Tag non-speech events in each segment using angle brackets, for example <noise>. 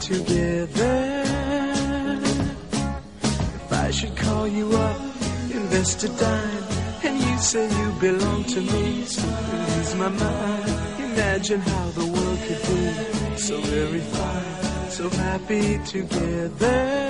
together. If I should call you up, invest a dime, and you say you belong to me, so ease my mind. Imagine how the world could be so very fine, so happy together.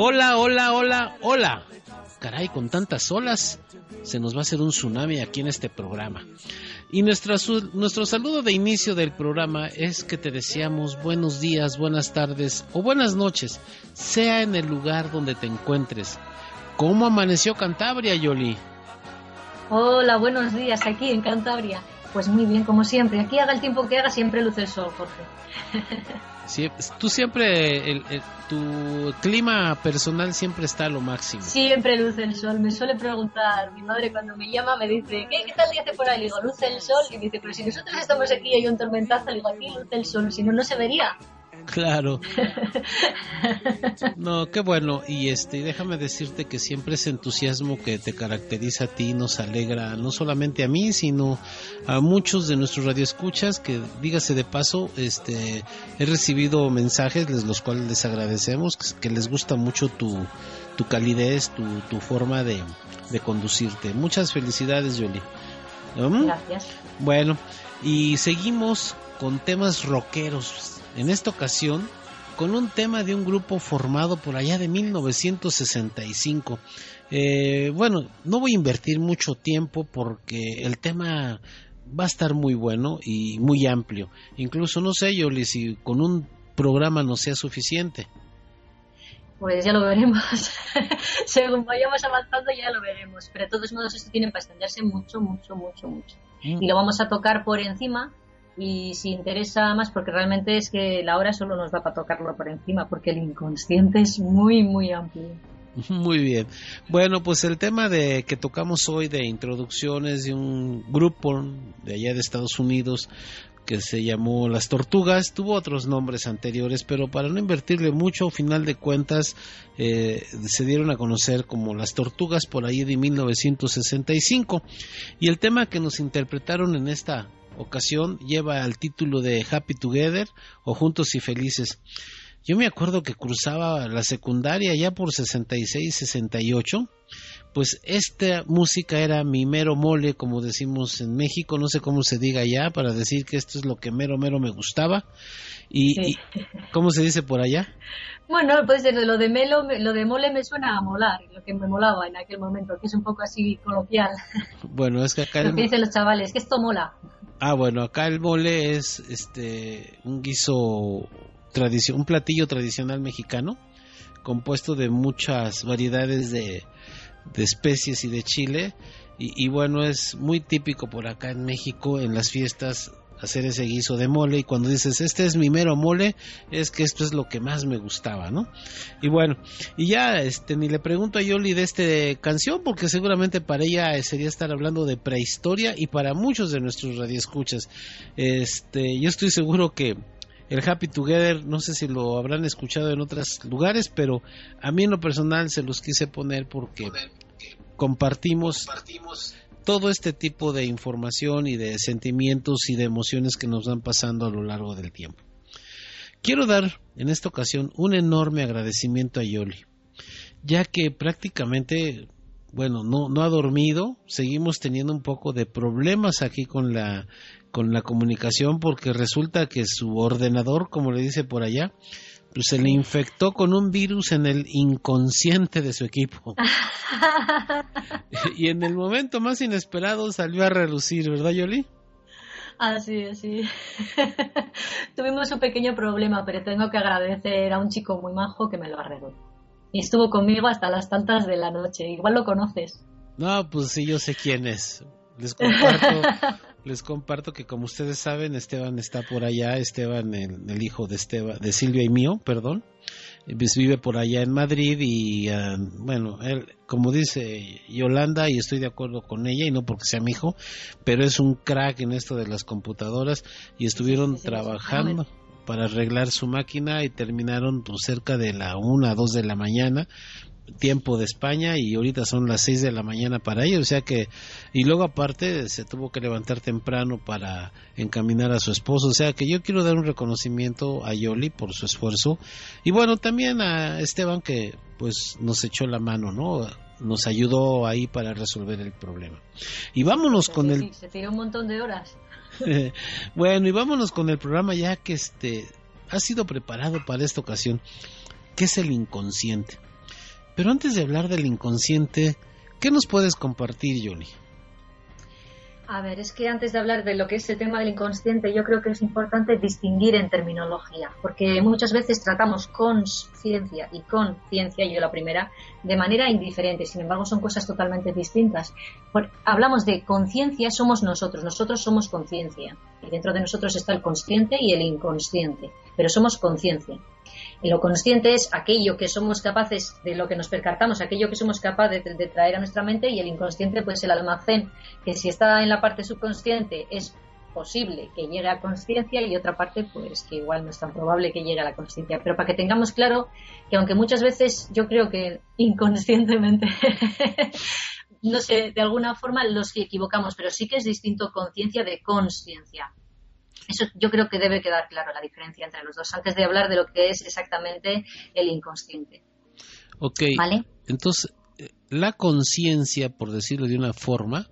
Hola, hola, hola, hola. Caray, con tantas olas se nos va a hacer un tsunami aquí en este programa. Y nuestro saludo de inicio del programa es que te deseamos buenos días, buenas tardes o buenas noches, sea en el lugar donde te encuentres. ¿Cómo amaneció Cantabria, Yoli? Hola, buenos días aquí en Cantabria. Pues muy bien, como siempre. Aquí haga el tiempo que haga, siempre luce el sol, Jorge. <laughs> tú siempre, el, tu clima personal siempre está a lo máximo. Siempre luce el sol. Me suele preguntar, mi madre cuando me llama me dice, ¿qué, qué tal día hace por ahí? Le digo, luce el sol. Y me dice, pero si nosotros estamos aquí y hay un tormentazo, le digo, aquí luce el sol, si no, no se vería. Claro. <laughs> No, qué bueno. Y este, déjame decirte que siempre ese entusiasmo que te caracteriza a ti nos alegra no solamente a mí, sino a muchos de nuestros radioescuchas que dígase de paso, este, he recibido mensajes los cuales les agradecemos, que, les gusta mucho tu, tu calidez, tu, tu forma de, de conducirte. Muchas felicidades, Yoli. ¿Mm? Gracias. Bueno, y seguimos con temas rockeros en esta ocasión con un tema de un grupo formado por allá de 1965. Eh, bueno, no voy a invertir mucho tiempo porque el tema va a estar muy bueno y muy amplio. Incluso no sé, Yoli, si con un programa no sea suficiente. Pues ya lo veremos. <laughs> Según vayamos avanzando ya lo veremos. Pero de todos modos esto tiene para extenderse mucho, mucho, mucho, mucho. Mm. Y lo vamos a tocar por encima y si interesa más, porque realmente es que la hora solo nos da para tocarlo por encima, porque el inconsciente es muy, muy amplio. <laughs> Muy bien. Bueno, pues el tema de que tocamos hoy de introducciones de un grupo de allá de Estados Unidos que se llamó Las Tortugas, tuvo otros nombres anteriores, pero para no invertirle mucho, al final de cuentas eh, se dieron a conocer como Las Tortugas por ahí de 1965. Y el tema que nos interpretaron en esta ocasión lleva el título de Happy Together o Juntos y Felices. Yo me acuerdo que cruzaba la secundaria ya por 66, 68, pues esta música era mi mero mole, como decimos en México, no sé cómo se diga ya, para decir que esto es lo que mero mero me gustaba. Y, ¿cómo se dice por allá? Bueno, pues lo de melo, lo de mole me suena a molar, lo que me molaba en aquel momento, que es un poco así coloquial. <laughs> Bueno, es que acá lo que dicen los chavales, que esto mola. Ah, bueno, acá el mole es este un guiso un platillo tradicional mexicano compuesto de muchas variedades de, de especies y de chile. Y, bueno es muy típico por acá en México en las fiestas hacer ese guiso de mole. Y cuando dices este es mi mero mole es que esto es lo que más me gustaba no y bueno y ya este ni le pregunto a Yoli de esta canción porque seguramente para ella sería estar hablando de prehistoria y para muchos de nuestros radioescuchas. Este yo estoy seguro que el Happy Together, no sé si lo habrán escuchado en otros lugares, pero a mí en lo personal se los quise poner porque compartimos todo este tipo de información y de sentimientos y de emociones que nos van pasando a lo largo del tiempo. Quiero dar en esta ocasión un enorme agradecimiento a Yoli, ya que prácticamente, bueno, no, no ha dormido, seguimos teniendo un poco de problemas aquí con la, con la comunicación porque resulta que su ordenador, como le dice por allá, pues se le infectó con un virus en el inconsciente de su equipo. <laughs> y en el momento más inesperado salió a relucir, ¿verdad, Yoli? Así es, sí. <laughs> Tuvimos un pequeño problema, pero tengo que agradecer a un chico muy majo que me lo arregló. Y estuvo conmigo hasta las tantas de la noche. Igual lo conoces. No, pues sí, yo sé quién es. Les comparto, <laughs> les comparto que como ustedes saben, Esteban está por allá, Esteban, el, hijo de Esteban, de Silvia y mío, perdón, pues vive por allá en Madrid y ah, bueno, él, como dice Yolanda, y estoy de acuerdo con ella, y no porque sea mi hijo, pero es un crack en esto de las computadoras y estuvieron trabajando para arreglar su máquina y terminaron pues, cerca de la una, dos de la mañana tiempo de España y ahorita son las 6 de la mañana para ellos, o sea que y luego aparte se tuvo que levantar temprano para encaminar a su esposo, o sea que yo quiero dar un reconocimiento a Yoli por su esfuerzo y bueno, también a Esteban que pues nos echó la mano, ¿no? Nos ayudó ahí para resolver el problema. Y vámonos con el se tiró un montón de horas. <laughs> bueno, y vámonos con el programa ya que este ha sido preparado para esta ocasión, que es el inconsciente. Pero antes de hablar del inconsciente, ¿qué nos puedes compartir, Johnny? A ver, es que antes de hablar de lo que es el tema del inconsciente, yo creo que es importante distinguir en terminología, porque muchas veces tratamos conciencia y conciencia, yo la primera, de manera indiferente, sin embargo son cosas totalmente distintas. hablamos de conciencia, somos nosotros, nosotros somos conciencia, y dentro de nosotros está el consciente y el inconsciente, pero somos conciencia. Y lo consciente es aquello que somos capaces, de lo que nos percatamos, aquello que somos capaces de, traer a nuestra mente y el inconsciente pues el almacén, que si está en la parte subconsciente es posible que llegue a conciencia y otra parte pues que igual no es tan probable que llegue a la conciencia. Pero para que tengamos claro que aunque muchas veces yo creo que inconscientemente, <laughs> no sé, de alguna forma los equivocamos, pero sí que es distinto conciencia de conciencia. Eso yo creo que debe quedar claro la diferencia entre los dos antes de hablar de lo que es exactamente el inconsciente. Ok. ¿Vale? Entonces, la conciencia, por decirlo de una forma,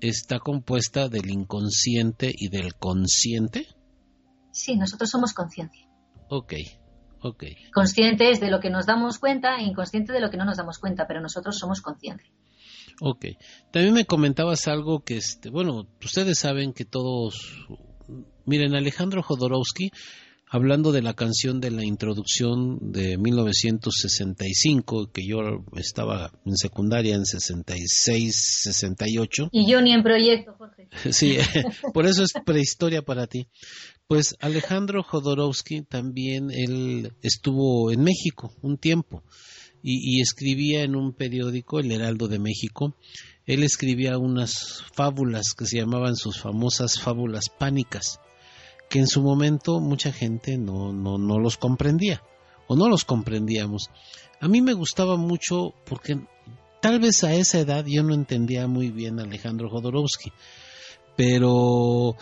está compuesta del inconsciente y del consciente. Sí, nosotros somos conciencia. Ok, ok. Consciente es de lo que nos damos cuenta e inconsciente de lo que no nos damos cuenta, pero nosotros somos conciencia. Ok. También me comentabas algo que, este, bueno, ustedes saben que todos Miren, Alejandro Jodorowsky, hablando de la canción de la introducción de 1965, que yo estaba en secundaria en 66, 68. Y yo ni en proyecto, Jorge. <laughs> Sí, <laughs> por eso es prehistoria para ti. Pues Alejandro Jodorowsky también, él estuvo en México un tiempo y, y escribía en un periódico, El Heraldo de México, él escribía unas fábulas que se llamaban sus famosas fábulas pánicas que en su momento mucha gente no, no, no los comprendía o no los comprendíamos. A mí me gustaba mucho porque tal vez a esa edad yo no entendía muy bien Alejandro Jodorowsky, pero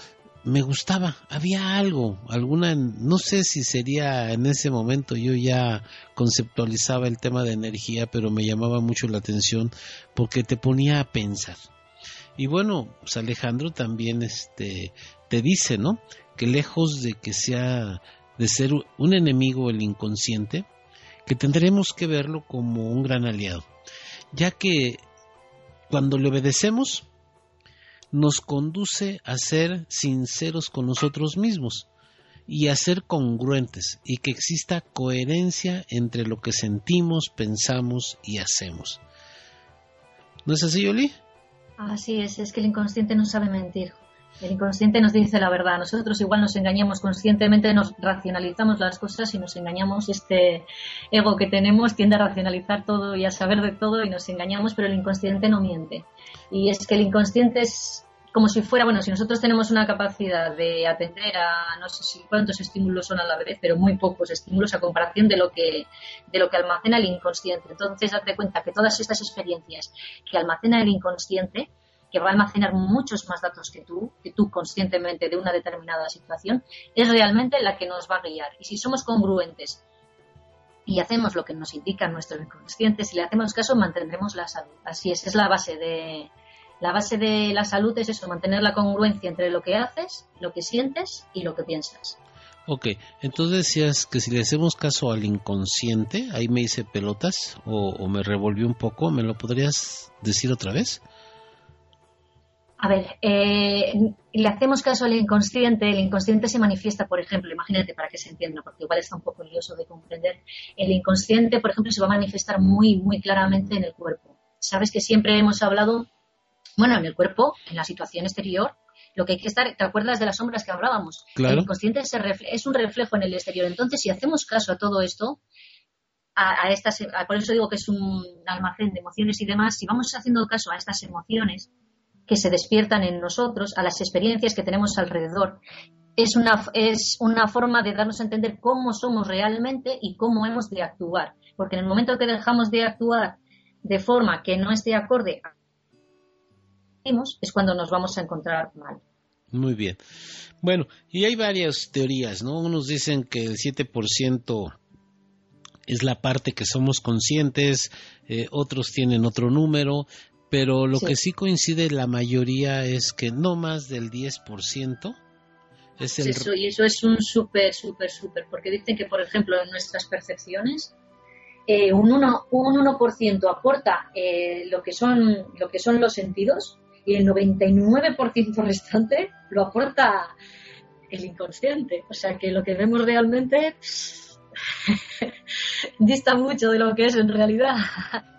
me gustaba, había algo, alguna, no sé si sería en ese momento yo ya conceptualizaba el tema de energía, pero me llamaba mucho la atención porque te ponía a pensar. Y bueno, pues Alejandro también este te dice, ¿no? Que lejos de que sea de ser un enemigo el inconsciente, que tendremos que verlo como un gran aliado, ya que cuando le obedecemos nos conduce a ser sinceros con nosotros mismos y a ser congruentes y que exista coherencia entre lo que sentimos, pensamos y hacemos. ¿No es así, Yoli? Así es, es que el inconsciente no sabe mentir. El inconsciente nos dice la verdad. Nosotros igual nos engañamos conscientemente, nos racionalizamos las cosas y nos engañamos. Este ego que tenemos tiende a racionalizar todo y a saber de todo y nos engañamos, pero el inconsciente no miente. Y es que el inconsciente es como si fuera, bueno, si nosotros tenemos una capacidad de atender a no sé si cuántos estímulos son a la vez, pero muy pocos estímulos a comparación de lo que de lo que almacena el inconsciente. Entonces, date cuenta que todas estas experiencias que almacena el inconsciente que va a almacenar muchos más datos que tú, que tú conscientemente de una determinada situación, es realmente la que nos va a guiar. Y si somos congruentes y hacemos lo que nos indica nuestro inconsciente, si le hacemos caso, mantendremos la salud. Así es, es la base de la base de la salud es eso, mantener la congruencia entre lo que haces, lo que sientes y lo que piensas. Ok, entonces decías que si le hacemos caso al inconsciente, ahí me hice pelotas o, me revolvió un poco, ¿me lo podrías decir otra vez? A ver, eh, le hacemos caso al inconsciente, el inconsciente se manifiesta, por ejemplo, imagínate para que se entienda, porque igual está un poco lioso de comprender, el inconsciente, por ejemplo, se va a manifestar muy, muy claramente en el cuerpo. Sabes que siempre hemos hablado, bueno, en el cuerpo, en la situación exterior, lo que hay que estar, ¿te acuerdas de las sombras que hablábamos? El inconsciente es un reflejo en el exterior. Entonces, si hacemos caso a todo esto, a, estas, por eso digo que es un almacén de emociones y demás, si vamos haciendo caso a estas emociones que se despiertan en nosotros, a las experiencias que tenemos alrededor, es una, es una forma de darnos a entender cómo somos realmente y cómo hemos de actuar. Porque en el momento que dejamos de actuar de forma que no esté acorde a es cuando nos vamos a encontrar mal. Muy bien. Bueno, y hay varias teorías, ¿no? Unos dicen que el 7% es la parte que somos conscientes, eh, otros tienen otro número, pero lo que sí coincide la mayoría es que no más del 10% es el... Eso, y eso es un súper, súper, súper, porque dicen que, por ejemplo, en nuestras percepciones, eh, un 1%, un 1 aporta eh, lo, que son, lo que son los sentidos y el 99% restante lo aporta el inconsciente. O sea que lo que vemos realmente <laughs> dista mucho de lo que es en realidad.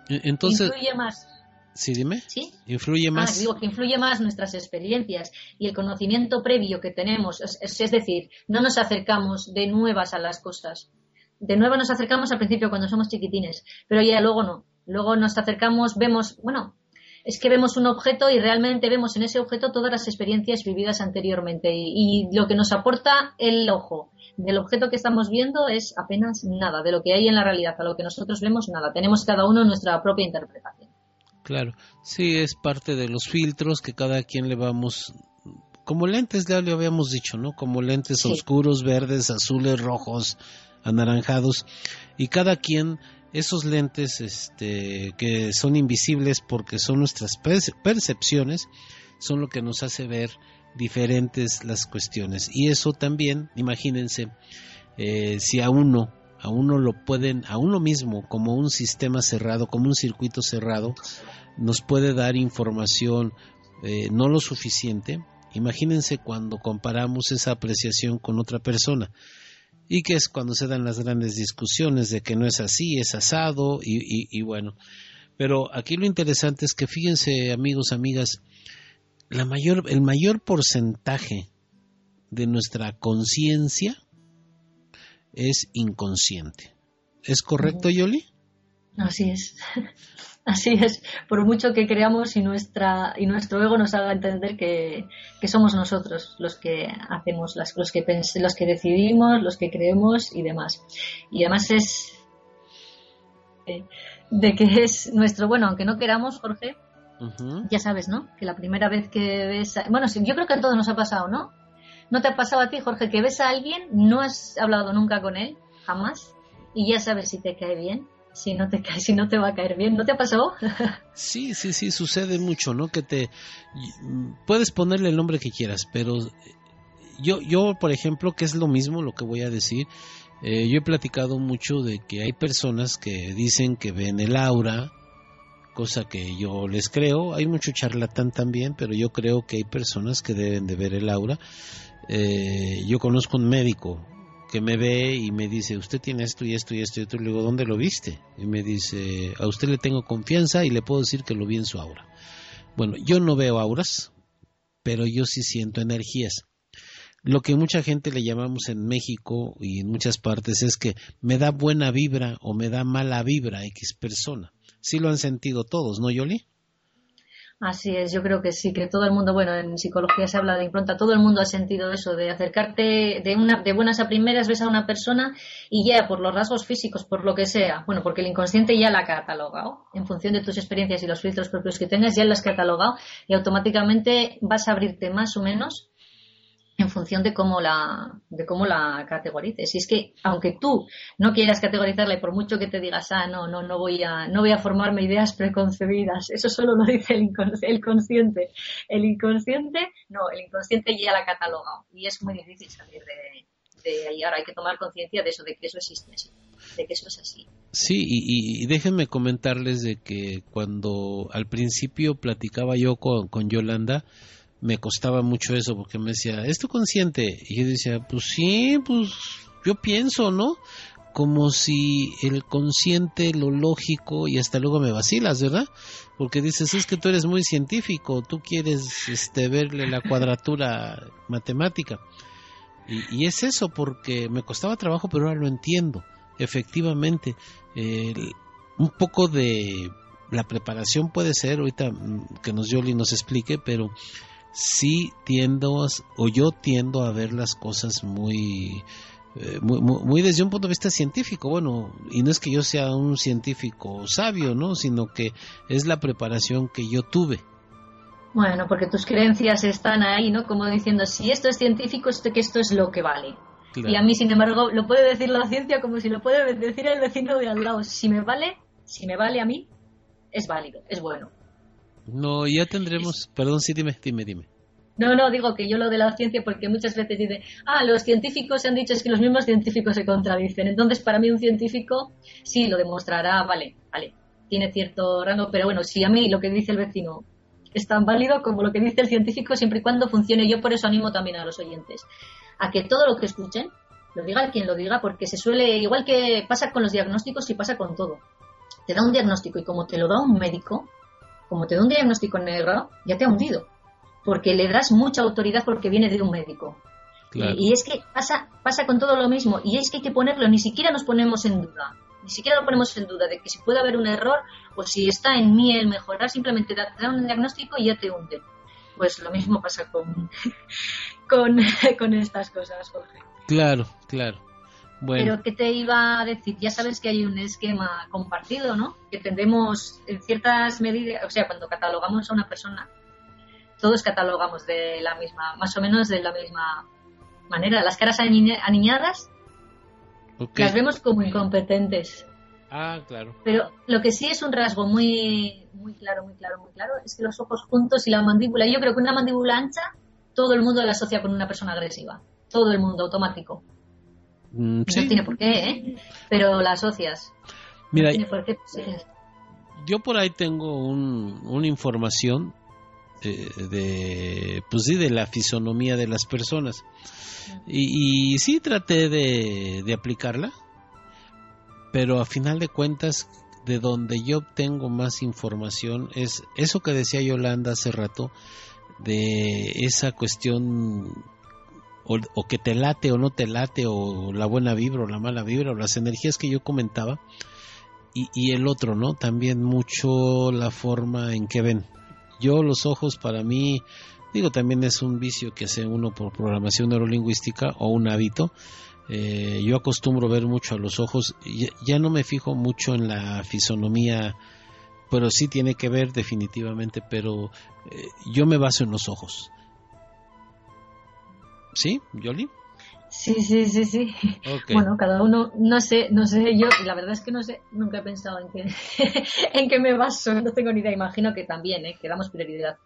E-, entonces, más. Sí, dime. ¿Sí? Influye más. Ah, digo que influye más nuestras experiencias y el conocimiento previo que tenemos. Es, es, decir, no nos acercamos de nuevas a las cosas. De nuevo nos acercamos al principio cuando somos chiquitines, pero ya luego no. Luego nos acercamos, vemos, bueno, es que vemos un objeto y realmente vemos en ese objeto todas las experiencias vividas anteriormente y, lo que nos aporta el ojo del objeto que estamos viendo es apenas nada, de lo que hay en la realidad, a lo que nosotros vemos nada. Tenemos cada uno nuestra propia interpretación. Claro, sí, es parte de los filtros que cada quien le vamos como lentes, ya lo habíamos dicho, ¿no? Como lentes oscuros, verdes, azules, rojos, anaranjados, y cada quien esos lentes este, que son invisibles porque son nuestras percepciones, son lo que nos hace ver diferentes las cuestiones. Y eso también, imagínense, eh, si a uno, a uno lo pueden, a uno mismo, como un sistema cerrado, como un circuito cerrado, nos puede dar información eh, no lo suficiente. Imagínense cuando comparamos esa apreciación con otra persona y que es cuando se dan las grandes discusiones de que no es así, es asado y, bueno. Pero aquí lo interesante es que fíjense amigos, amigas, la mayor, el mayor porcentaje de nuestra conciencia es inconsciente. ¿Es correcto, Yoli? Así es. <laughs> Así es, por mucho que creamos y, nuestra, y nuestro ego nos haga entender que, somos nosotros los que hacemos las los que los que decidimos, los que creemos y demás. Y además es de que es nuestro, bueno, aunque no queramos, Jorge, ya sabes, ¿no? Que la primera vez que ves, bueno, yo creo que a todos nos ha pasado, ¿no? ¿No te ha pasado a ti, Jorge, que ves a alguien, no has hablado nunca con él, jamás, y ya sabes si te cae bien? si no te <laughs> si no te va a caer bien. ¿No te ha pasado? <laughs> sí, sí, sí, sucede mucho, ¿no? Que te puedes ponerle el nombre que quieras, pero yo, yo, por ejemplo, que es lo mismo lo que voy a decir, eh, yo he platicado mucho de que hay personas que dicen que ven el aura, cosa que yo les creo. Hay mucho charlatán también, pero yo creo que hay personas que deben de ver el aura. Eh, yo conozco un médico que me ve y me dice, usted tiene esto y esto y esto y esto. Y le digo, ¿dónde lo viste? Y me dice, a usted le tengo confianza y le puedo decir que lo vi en su aura. Bueno, yo no veo auras, pero yo sí siento energías. Lo que mucha gente le llamamos en México y en muchas partes es que me da buena vibra o me da mala vibra X persona. Sí lo han sentido todos, ¿no, Yoli? Así es, yo creo que sí, que todo el mundo, bueno, en psicología se habla de impronta, todo el mundo ha sentido eso, de acercarte de, una, de buenas a primeras, ves a una persona y ya por los rasgos físicos, por lo que sea, bueno, porque el inconsciente ya la ha catalogado, en función de tus experiencias y los filtros propios que tengas, ya la has catalogado y automáticamente vas a abrirte más o menos en función de cómo la de cómo la categorices. Y es que aunque tú no quieras categorizarla y por mucho que te digas, ah, no, no, no voy a no voy a formarme ideas preconcebidas, <laughs> eso solo lo dice el, el consciente. El inconsciente, no, el inconsciente ya la ha catalogado y es muy difícil salir de, y ahora hay que tomar conciencia de eso, de que eso existe de que eso es así. Sí, y, déjenme comentarles de que cuando al principio platicaba yo con, con Yolanda, me costaba mucho eso porque me decía, ¿es tu consciente? Y yo decía, pues sí, pues yo pienso, ¿no? Como si el consciente, lo lógico, y hasta luego me vacilas, ¿verdad? Porque dices, es que tú eres muy científico, tú quieres este, verle la cuadratura matemática. Y, es eso, porque me costaba trabajo, pero ahora lo entiendo. Efectivamente, un poco de la preparación puede ser, ahorita mm, que nos Yoli nos explique, pero sí tiendo, o yo tiendo a ver las cosas muy, eh, muy, muy, desde un punto de vista científico. Bueno, y no es que yo sea un científico sabio, ¿no? Sino que es la preparación que yo tuve. Bueno, porque tus creencias están ahí, ¿no? Como diciendo, si esto es científico, esto que esto es lo que vale. Y a mí, sin embargo, lo puede decir la ciencia como si lo puede decir el vecino de al lado. Si me vale, si me vale a mí, es válido, es bueno. No, ya tendremos. Perdón, sí, dime, dime, dime. No, no, digo que yo lo de la ciencia porque muchas veces dice, ah, los científicos se han dicho es que los mismos científicos se contradicen. Entonces, para mí un científico sí lo demostrará, vale, vale, tiene cierto rango, pero bueno, si a mí lo que dice el vecino es tan válido como lo que dice el científico siempre y cuando funcione, yo por eso animo también a los oyentes a que todo lo que escuchen lo diga quien lo diga, porque se suele, igual que pasa con los diagnósticos y pasa con todo. Te da un diagnóstico y como te lo da un médico, como te da un diagnóstico negro, ya te ha hundido, porque le das mucha autoridad porque viene de un médico. Y, es que pasa, pasa con todo lo mismo, y es que hay que ponerlo, ni siquiera nos ponemos en duda, ni siquiera lo ponemos en duda de que si puede haber un error o si está en mí el mejorar, simplemente te da un diagnóstico y ya te hunde. Pues lo mismo pasa con, <laughs> con, <laughs> con estas cosas, Jorge. Claro, claro. Pero ¿qué te iba a decir? Ya sabes que hay un esquema compartido, ¿no? Que tendemos en ciertas medidas, o sea, cuando catalogamos a una persona, todos catalogamos de la misma, más o menos de la misma manera. Las caras aniñadas las vemos como incompetentes. Ah, claro. Pero lo que sí es un rasgo muy, muy claro, muy claro, muy claro, es que los ojos juntos y la mandíbula, yo creo que una mandíbula ancha, todo el mundo la asocia con una persona agresiva. Todo el mundo, automático. Mm, no tiene por qué, ¿eh? Pero la asocias. Mira, yo por ahí tengo una información de, pues sí, de la fisonomía de las personas. Y, y sí traté de, de aplicarla, pero a final de cuentas, de donde yo obtengo más información es eso que decía Yolanda hace rato, de esa cuestión o, que te late o no te late, o la buena vibra o la mala vibra, o las energías que yo comentaba, y, el otro, ¿no? También mucho la forma en que ven. Yo los ojos para mí, digo, también es un vicio que hace uno por programación neurolingüística o un hábito. Eh, yo acostumbro ver mucho a los ojos, ya, ya, no me fijo mucho en la fisonomía, pero sí tiene que ver definitivamente, pero eh, yo me baso en los ojos. ¿Sí, Yoli? Sí, sí, sí, sí. Bueno, cada uno, no sé, no sé, yo, la verdad es que no sé, nunca he pensado en que, <laughs> en que me baso, no tengo ni idea, imagino que también, ¿eh? que damos prioridad.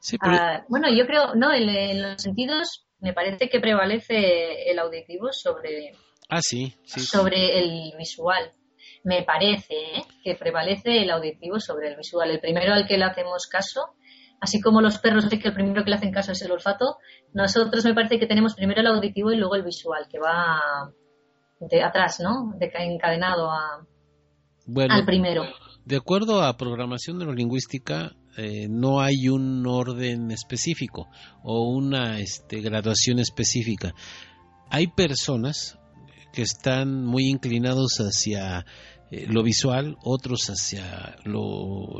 Sí, ah, bueno, yo creo, no, en, los sentidos me parece que prevalece el auditivo sobre, ah, sí, sí, sobre el visual. Me parece ¿eh? que prevalece el auditivo sobre el visual. El primero al que le hacemos caso así como los perros que el primero que le hacen caso es el olfato, nosotros me parece que tenemos primero el auditivo y luego el visual, que va de atrás, ¿no? De encadenado a, al primero. De acuerdo a programación neurolingüística, eh, no hay un orden específico o una este, graduación específica. Hay personas que están muy inclinados hacia eh, lo visual, otros hacia lo,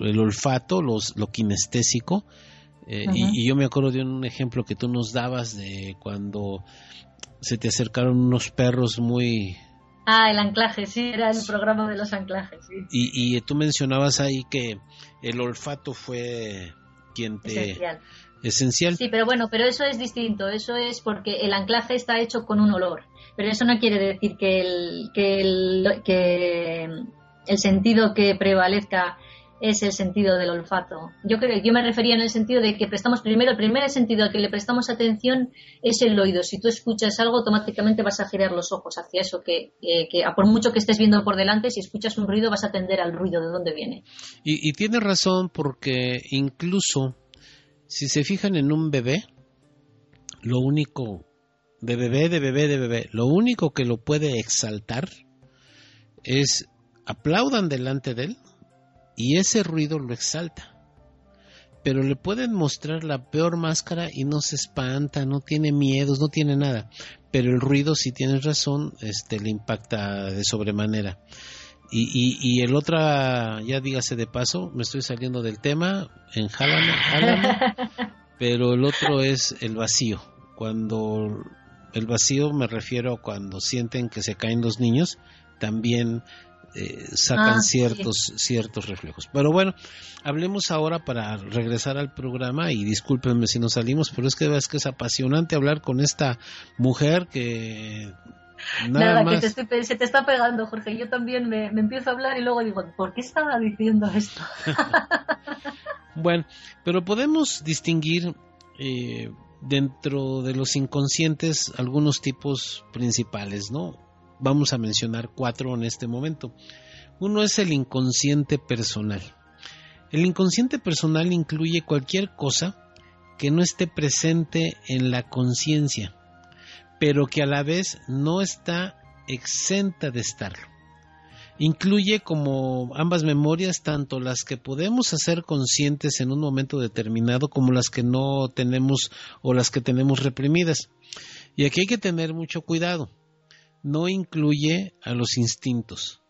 el olfato, los, lo kinestésico. Eh, y, yo me acuerdo de un ejemplo que tú nos dabas de cuando se te acercaron unos perros muy... Ah, el anclaje, sí, era el programa de los anclajes, sí. Y, y tú mencionabas ahí que el olfato fue quien te... Esencial. Esencial. Sí, pero bueno, pero eso es distinto. Eso es porque el anclaje está hecho con un olor pero eso no quiere decir que el, que el, que el sentido que prevalezca es el sentido del olfato. Yo creo yo me refería en el sentido de que prestamos primero, el primer sentido al que le prestamos atención es el oído. Si tú escuchas algo, automáticamente vas a girar los ojos hacia eso, que, por mucho que estés viendo por delante, si escuchas un ruido vas a atender al ruido de dónde viene. Y, y tiene razón porque incluso si se fijan en un bebé, lo único de bebé, de bebé, de bebé, lo único que lo puede exaltar es aplaudan delante de él y ese ruido lo exalta. Pero le pueden mostrar la peor máscara y no se espanta, no tiene miedos, no tiene nada. Pero el ruido, si tienes razón, este, le impacta de sobremanera. Y, y, el otra, ya dígase de paso, me estoy saliendo del tema, en jálame, <laughs> pero el otro es el vacío. Cuando el vacío me refiero a cuando sienten que se caen los niños, también eh, sacan ah, ciertos, ciertos reflejos. Pero bueno, hablemos ahora para regresar al programa y discúlpenme si nos salimos, pero es que es que es apasionante hablar con esta mujer que Nada, que se te está pegando, Jorge. Yo también me, empiezo a hablar y luego digo, ¿por qué estaba diciendo esto? <laughs> bueno, pero podemos distinguir eh, dentro de los inconscientes algunos tipos principales, ¿no? Vamos a mencionar cuatro en este momento. Uno es el inconsciente personal. El inconsciente personal incluye cualquier cosa que no esté presente en la conciencia, pero que a la vez no está exenta de estarlo. Incluye como ambas memorias tanto las que podemos hacer conscientes en un momento determinado como las que no tenemos o las que tenemos reprimidas. Y aquí hay que tener mucho cuidado no incluye a los instintos.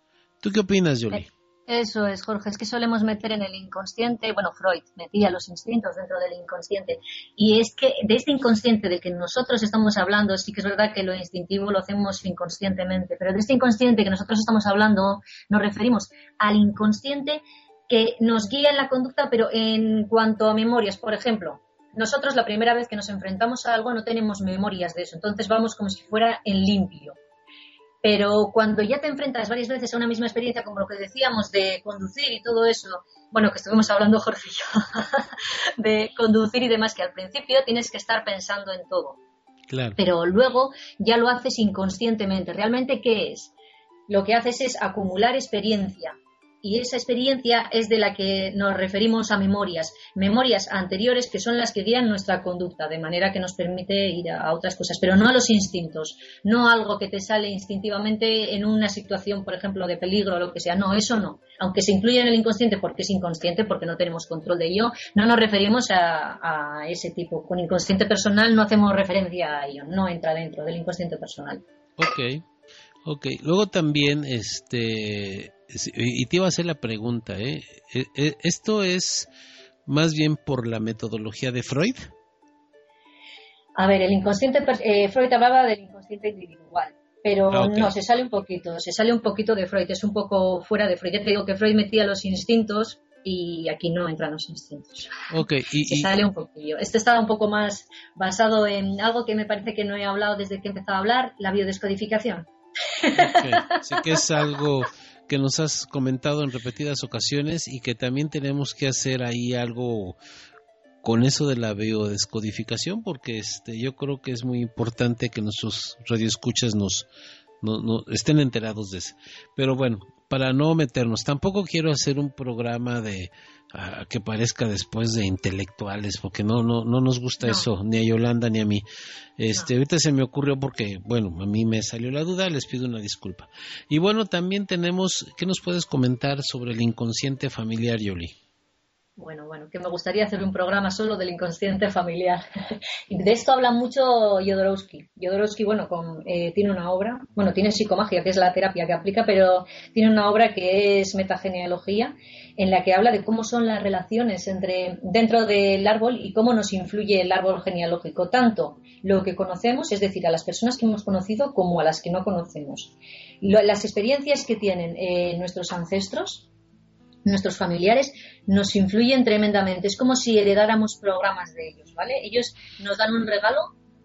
¿Tú qué opinas, Jolie? Eso es, Jorge, es que solemos meter en el inconsciente, bueno, Freud metía los instintos dentro del inconsciente, y es que de este inconsciente del que nosotros estamos hablando, sí que es verdad que lo instintivo lo hacemos inconscientemente, pero de este inconsciente que nosotros estamos hablando nos referimos al inconsciente que nos guía en la conducta, pero en cuanto a memorias, por ejemplo, nosotros la primera vez que nos enfrentamos a algo no tenemos memorias de eso, entonces vamos como si fuera en limpio. Pero cuando ya te enfrentas varias veces a una misma experiencia, como lo que decíamos de conducir y todo eso, bueno, que estuvimos hablando <laughs> Jorge y yo, de conducir y demás, que al principio tienes que estar pensando en todo. Claro. Pero luego ya lo haces inconscientemente. ¿Realmente qué es? Lo que haces es acumular experiencia, y esa experiencia es de la que nos referimos a memorias, memorias anteriores que son las que guían nuestra conducta, de manera que nos permite ir a otras cosas, pero no a los instintos, no algo que te sale instintivamente en una situación, por ejemplo, de peligro o lo que sea, no, eso no. Aunque se incluye en el inconsciente porque es inconsciente, porque no tenemos control de ello, no nos referimos a, a ese tipo. Con inconsciente personal no hacemos referencia a ello, no entra dentro del inconsciente personal. Ok. Ok, luego también, este, y te iba a hacer la pregunta, ¿eh? ¿eh? ¿eh? ¿Esto es más bien por la metodología de Freud? A ver, el inconsciente, eh, Freud hablaba del inconsciente individual, pero ah, no, se sale un poquito, se sale un poquito de Freud, es un poco fuera de Freud. Ya te digo que Freud metía los instintos y aquí no entran los instintos. Ok, y, se sale un poquillo. Este estaba un poco más basado en algo que me parece que no he hablado desde que he empezado a hablar, la biodescodificación. Okay. Sí que es algo que nos has comentado en repetidas ocasiones y que también tenemos que hacer ahí algo con eso de la biodescodificación porque este yo creo que es muy importante que nuestros radioescuchas nos no, estén enterados de eso. Pero bueno, para no meternos, tampoco quiero hacer un programa de que parezca después de intelectuales, porque no, no, no nos gusta eso, ni a Yolanda ni a mí. Este, ahorita se me ocurrió porque, bueno, a mí me salió la duda, les pido una disculpa. Y bueno, también tenemos, ¿qué nos puedes comentar sobre el inconsciente familiar, Yoli? Bueno, bueno, que me gustaría hacer un programa solo del inconsciente familiar. <laughs> de esto habla mucho Jodorowsky. Jodorowsky, bueno, eh, tiene una obra, bueno, tiene psicomagia, que es la terapia que aplica, pero tiene una obra que es metagenealogía, en la que habla de cómo son las relaciones entre dentro del árbol y cómo nos influye el árbol genealógico, tanto lo que conocemos, es decir, a las personas que hemos conocido, como a las que no conocemos. las experiencias que tienen eh, nuestros ancestros, nuestros familiares nos influyen tremendamente. Es como si heredáramos programas de ellos, ¿vale? Ellos nos dan un regalo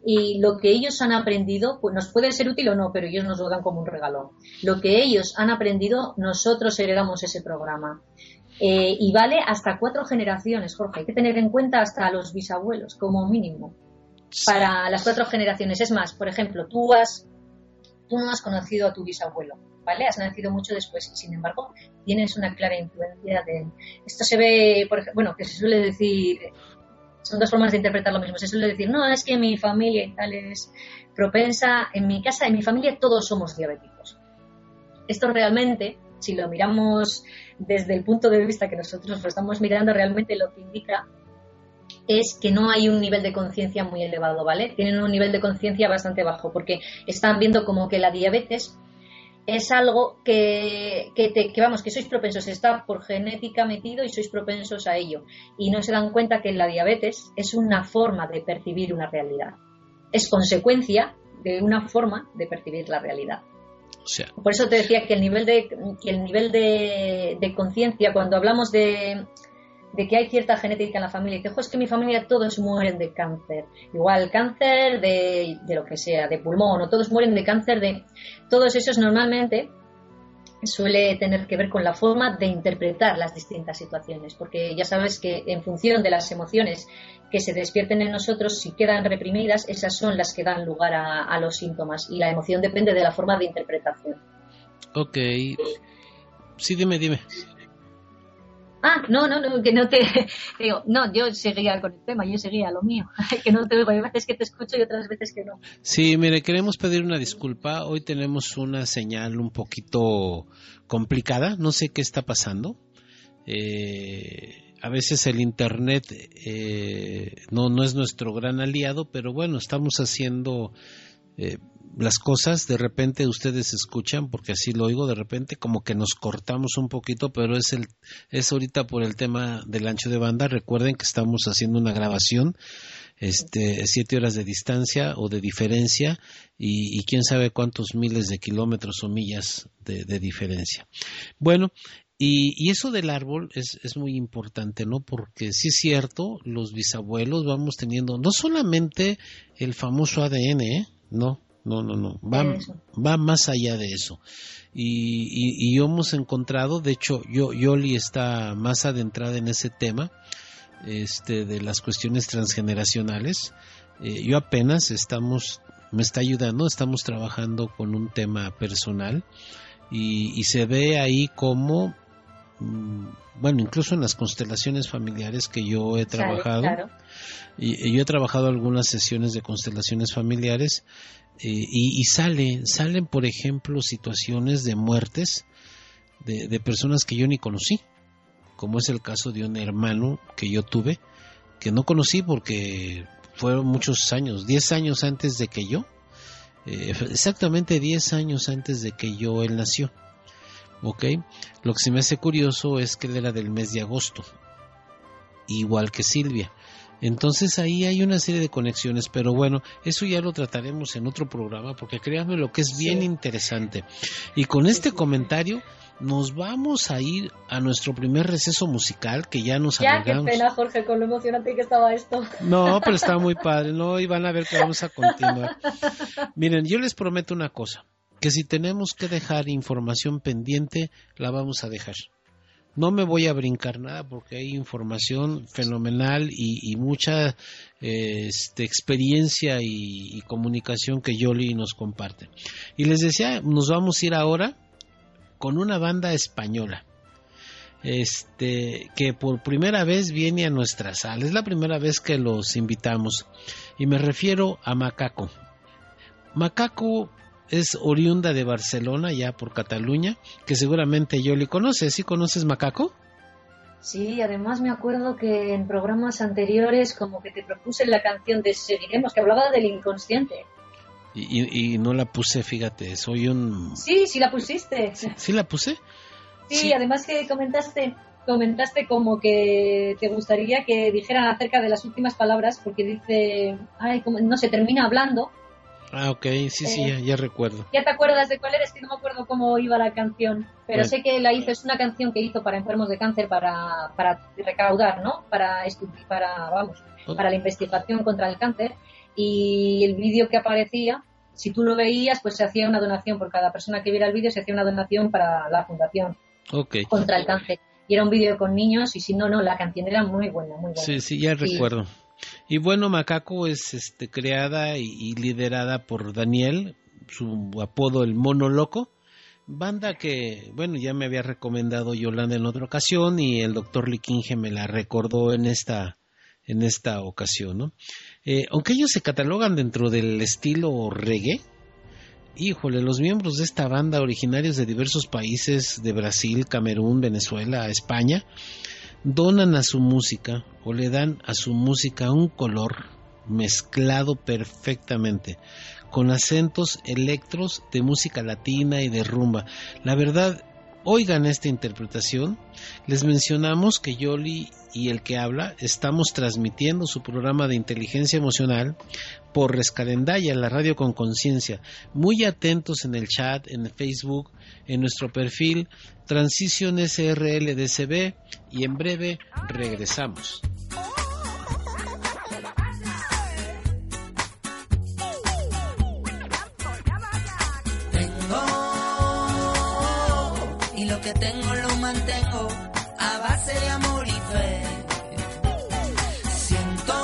y lo que ellos han aprendido pues nos puede ser útil o no, pero ellos nos lo dan como un regalo. Lo que ellos han aprendido, nosotros heredamos ese programa. Eh, y vale hasta cuatro generaciones, Jorge. Hay que tener en cuenta hasta los bisabuelos, como mínimo, para las cuatro generaciones. Es más, por ejemplo, tú has, tú no has conocido a tu bisabuelo, ¿vale? Has nacido mucho después y, sin embargo, tienes una clara influencia de... Esto se ve, por ejemplo, bueno, que se suele decir son dos formas de interpretar lo mismo. Se suele decir, no, es que mi familia y tal es propensa, en mi casa, en mi familia todos somos diabéticos. Esto realmente, si lo miramos desde el punto de vista que nosotros lo estamos mirando, realmente lo que indica es que no hay un nivel de conciencia muy elevado, ¿vale? Tienen un nivel de conciencia bastante bajo porque están viendo como que la diabetes es algo que, que, vamos, que sois propensos, está por genética metido y sois propensos a ello. Y no se dan cuenta que la diabetes es una forma de percibir una realidad. Es consecuencia de una forma de percibir la realidad. Por eso te decía que el nivel de, que el nivel de, de conciencia, cuando hablamos de, de que hay cierta genética en la familia. Y dice, es que mi familia todos mueren de cáncer. Igual cáncer de, de lo que sea, de pulmón, o todos mueren de cáncer de... Todos esos normalmente suele tener que ver con la forma de interpretar las distintas situaciones, porque ya sabes que en función de las emociones que se despierten en nosotros, si quedan reprimidas, esas son las que dan lugar a, a los síntomas y la emoción depende de la forma de interpretación. Ok. Sí, dime, dime. Ah, no, no, no, que no te. <laughs> Digo, no, yo seguía con el tema, yo seguía lo mío. <laughs> que no te oigo, hay veces que te escucho y otras veces que no. Sí, mire, queremos pedir una disculpa. Hoy tenemos una señal un poquito complicada. No sé qué está pasando. Eh, a veces el Internet eh, no, no es nuestro gran aliado, pero bueno, estamos haciendo eh, las cosas, de repente ustedes escuchan, porque así lo oigo, de repente como que nos cortamos un poquito, pero es el es ahorita por el tema del ancho de banda. Recuerden que estamos haciendo una grabación, este, siete horas de distancia o de diferencia y, quién sabe cuántos miles de kilómetros o millas de, diferencia. Bueno, y, y, eso del árbol es, es, muy importante, ¿no? Porque sí es cierto, los bisabuelos vamos teniendo no solamente el famoso ADN, ¿eh? No, no, no, no, va, va más allá de eso. Y, y, hemos encontrado, de hecho, yo, Yoli está más adentrada en ese tema, este, de las cuestiones transgeneracionales. Eh, yo apenas estamos, me está ayudando, estamos trabajando con un tema personal y, y se ve ahí como, bueno, incluso en las constelaciones familiares que yo he trabajado, y, y, yo he trabajado algunas sesiones de constelaciones familiares eh, y, salen, salen, por ejemplo, situaciones de muertes de, personas que yo ni conocí, como es el caso de un hermano que yo tuve, que no conocí porque fueron muchos años, 10 años antes de que yo, eh, exactamente 10 años antes de que yo él nació. ¿Ok? Lo que se me hace curioso es que él era del mes de agosto, igual que Silvia. Entonces ahí hay una serie de conexiones, pero bueno, eso ya lo trataremos en otro programa porque créanme lo que es bien interesante. Y con este comentario nos vamos a ir a nuestro primer receso musical que ya nos Ya, qué pena, Jorge, con lo emocionante que estaba esto. No, pero está muy padre, no, y van a ver que vamos a continuar. Miren, yo les prometo una cosa, que si tenemos que dejar información pendiente, la vamos a dejar. No me voy a brincar nada porque hay información fenomenal y, mucha este, experiencia y, comunicación que Yoli nos comparte. Y les decía, nos vamos a ir ahora con una banda española. Este, que por primera vez viene a nuestra sala. Es la primera vez que los invitamos. Y me refiero a Macaco. Macaco es oriunda de Barcelona, ya por Cataluña, que seguramente yo le conoce. ¿Sí conoces Macaco? Sí, además me acuerdo que en programas anteriores como que te propuse la canción de Seguiremos, que hablaba del inconsciente. Y, no la puse, fíjate, soy un... Sí, sí la pusiste. ¿Sí, la puse? Sí, además que comentaste comentaste como que te gustaría que dijeran acerca de las últimas palabras, porque dice, ay, como, no se termina hablando, Ah, ok, sí, sí, ya, recuerdo. ¿Ya te acuerdas de cuál eres? Que no me acuerdo cómo iba la canción, pero sé que la hizo, es una canción que hizo para enfermos de cáncer para, para recaudar, ¿no? Para, para, vamos, para la investigación contra el cáncer. y el vídeo que aparecía, si tú lo veías, pues se hacía una donación por cada persona que viera el vídeo, se hacía una donación para la fundación contra el cáncer. Y era un vídeo con niños y si no, no, la canción era muy buena, muy buena. Sí, sí, ya recuerdo. Y bueno, Macaco es este, creada y, liderada por Daniel, su apodo el Mono Loco, banda que, bueno, ya me había recomendado Yolanda en otra ocasión y el doctor Likinge me la recordó en esta, en esta ocasión, ¿no? Eh, aunque ellos se catalogan dentro del estilo reggae, híjole, los miembros de esta banda originarios de diversos países de Brasil, Camerún, Venezuela, España, donan a su música o le dan a su música un color mezclado perfectamente con acentos electros de música latina y de rumba. La verdad, oigan esta interpretación. Les mencionamos que Yoli y el que habla estamos transmitiendo su programa de inteligencia emocional por Rescalendaya, la radio con conciencia. Muy atentos en el chat, en Facebook, en nuestro perfil Transición SRLDCB y en breve regresamos. Que tengo lo mantengo a base de amor y fe. Siento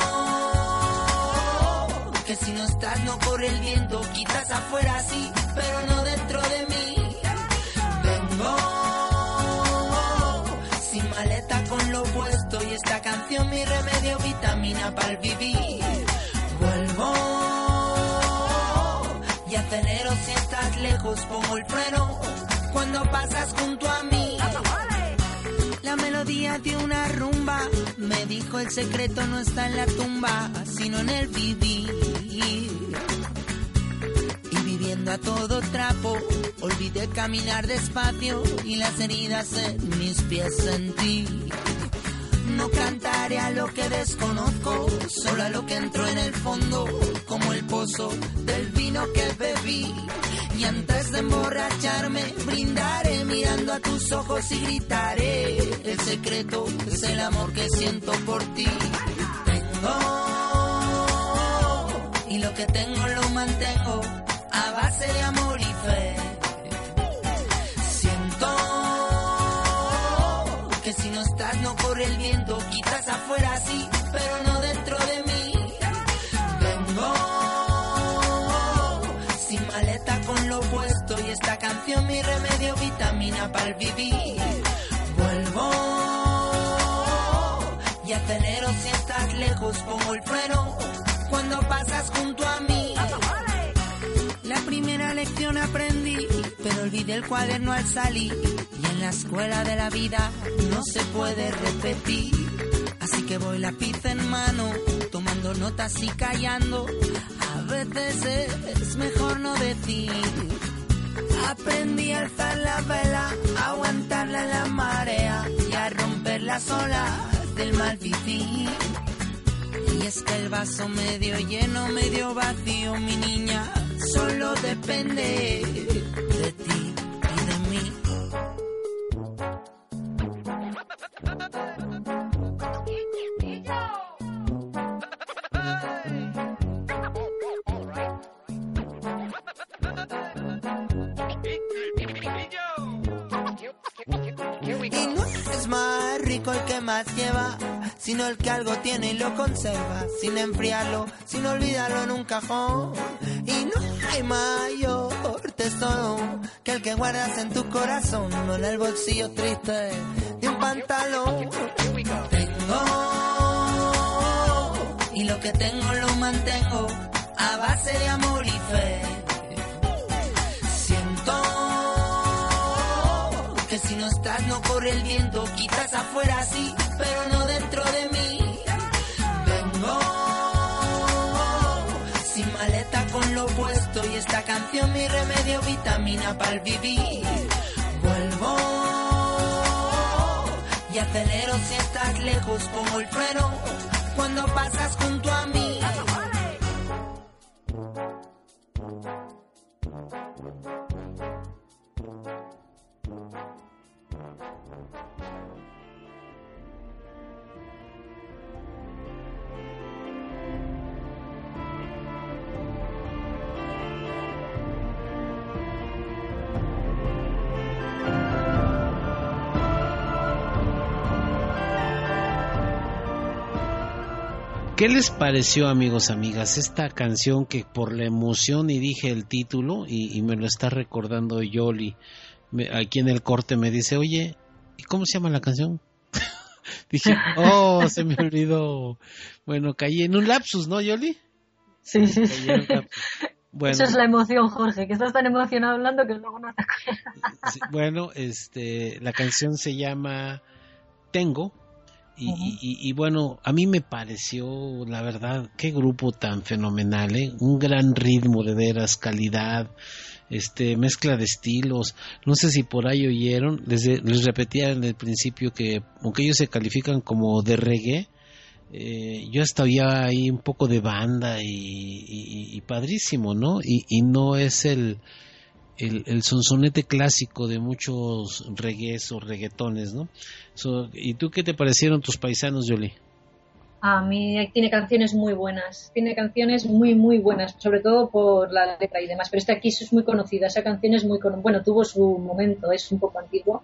que si no estás no corre el viento, quizás afuera sí, pero no dentro de mí. esta canción mi remedio, vitamina para el vivir. Vuelvo y acelero si estás lejos, pongo el freno cuando pasas junto a mí. La melodía de una rumba me dijo el secreto no está en la tumba, sino en el vivir. Y viviendo a todo trapo, olvidé caminar despacio y las heridas en mis pies sentí. No cantaré a lo que desconozco, solo a lo que entró en el fondo, como el pozo del vino que bebí. Y antes de emborracharme, brindaré mirando a tus ojos y gritaré. El secreto es el amor que siento por ti. Tengo, y lo que tengo lo mantengo a base de amor y fe. si no estás no corre el viento, quizás afuera sí, pero no canción mi remedio, vitamina para el vivir. Vuelvo y acelero si estás lejos, pongo el freno cuando pasas junto a mí. La primera lección aprendí, pero olvidé el cuaderno al salir en la escuela de la vida no se puede repetir. Así que voy lápiz en mano, tomando notas y callando. A veces es mejor no decir. Aprendí a alzar la vela, a aguantarla en la marea y a romper las olas del mal. Y es que el vaso medio lleno, medio vacío, mi niña, solo depende de ti y de mí. Más lleva, sino el que algo tiene y lo conserva, sin enfriarlo, sin olvidarlo en un cajón. Y no hay mayor tesoro que el que guardas en tu corazón, no en el bolsillo triste de un pantalón. Tengo, y lo que tengo lo mantengo a base de amor y fe. Si no estás no corre el viento, quizás afuera sí, pero no dentro de mí. Vengo sin maleta con lo puesto y esta canción mi remedio, vitamina para vivir. Vuelvo y acelero si estás lejos, pongo el freno cuando pasas junto a mí. ¿Qué les pareció, amigos, amigas, esta canción que por la emoción y dije el título y, me lo está recordando Yoli aquí en el corte me dice, oye, ¿y cómo se llama la canción? <laughs> dije, <laughs> oh, se me olvidó. Bueno, caí en un lapsus, ¿no, Yoli? Sí, sí, sí. Bueno, Esa es la emoción, Jorge, que estás tan emocionado hablando que luego no te acuerdas. bueno, este, la canción se llama Tengo. Y, bueno, a mí me pareció, la verdad, qué grupo tan fenomenal, ¿eh? Un gran ritmo de veras, calidad, este, mezcla de estilos. No sé si por ahí oyeron, les, les repetía en el principio que, aunque ellos se califican como de reggae, eh, yo hasta oía ahí un poco de banda y, padrísimo, ¿no? Y, no es el, el, sonsonete clásico de muchos reggaes o reggaetones, ¿no? ¿Y tú qué te parecieron tus paisanos, Yoli? A mí tiene canciones muy buenas, tiene canciones muy, muy buenas, sobre todo por la letra y demás, pero esta aquí es muy conocida, esa canción es muy, bueno, tuvo su momento, es un poco antiguo,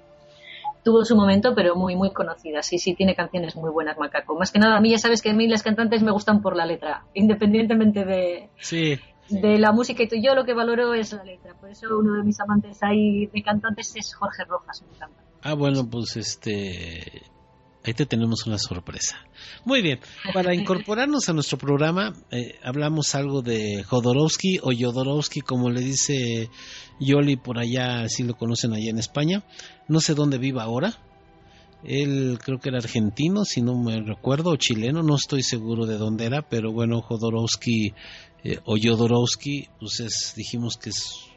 tuvo su momento, pero muy, muy conocida. Sí, sí, tiene canciones muy buenas, Macaco. Más que nada, a mí ya sabes que a mí las cantantes me gustan por la letra, independientemente de, de la música. Y yo lo que valoro es la letra. Por eso uno de mis amantes ahí de cantantes es Jorge Rojas, me encanta. Ah, bueno, pues este Ahí te tenemos una sorpresa. Muy bien, para <laughs> incorporarnos a nuestro programa, eh, hablamos algo de Jodorowsky o Jodorowsky, como le dice Yoli por allá, si lo conocen allá en España. No sé dónde viva ahora. Él creo que era argentino, si no me recuerdo, o chileno, no estoy seguro de dónde era, pero bueno, Jodorowsky eh, o Jodorowsky, pues es, dijimos que es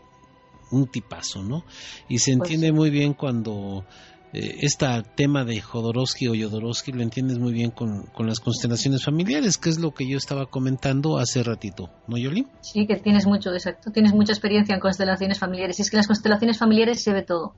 un tipazo, ¿no? Y se pues entiende muy bien cuando este tema de Jodorowsky o Jodorowsky lo entiendes muy bien con, las constelaciones familiares, que es lo que yo estaba comentando hace ratito, ¿no, Yoli? Sí, que tienes mucho, exacto, tienes mucha experiencia en constelaciones familiares. Y es que en las constelaciones familiares se ve todo.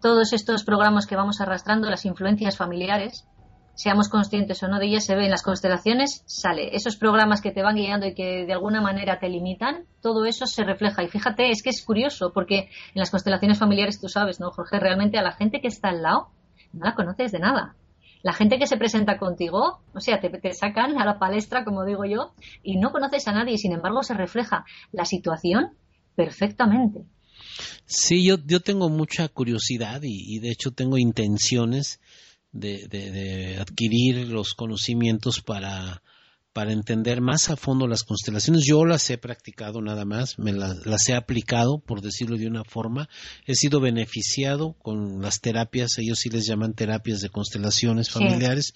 Todos estos programas que vamos arrastrando, las influencias familiares, seamos conscientes o no de ellas, se ve en las constelaciones, sale. Esos programas que te van guiando y que de alguna manera te limitan, todo eso se refleja. Y fíjate, es que es curioso, porque en las constelaciones familiares, tú sabes, ¿no, Jorge? Realmente a la gente que está al lado no la conoces de nada. La gente que se presenta contigo, o sea, te, te sacan a la palestra, como digo yo, y no conoces a nadie, y sin embargo se refleja la situación perfectamente. Sí, yo, yo tengo mucha curiosidad y de hecho tengo intenciones de, adquirir los conocimientos para, para entender más a fondo las constelaciones. Yo las he practicado nada más, me las, he aplicado, por decirlo de una forma. He sido beneficiado con las terapias, ellos sí les llaman terapias de constelaciones familiares.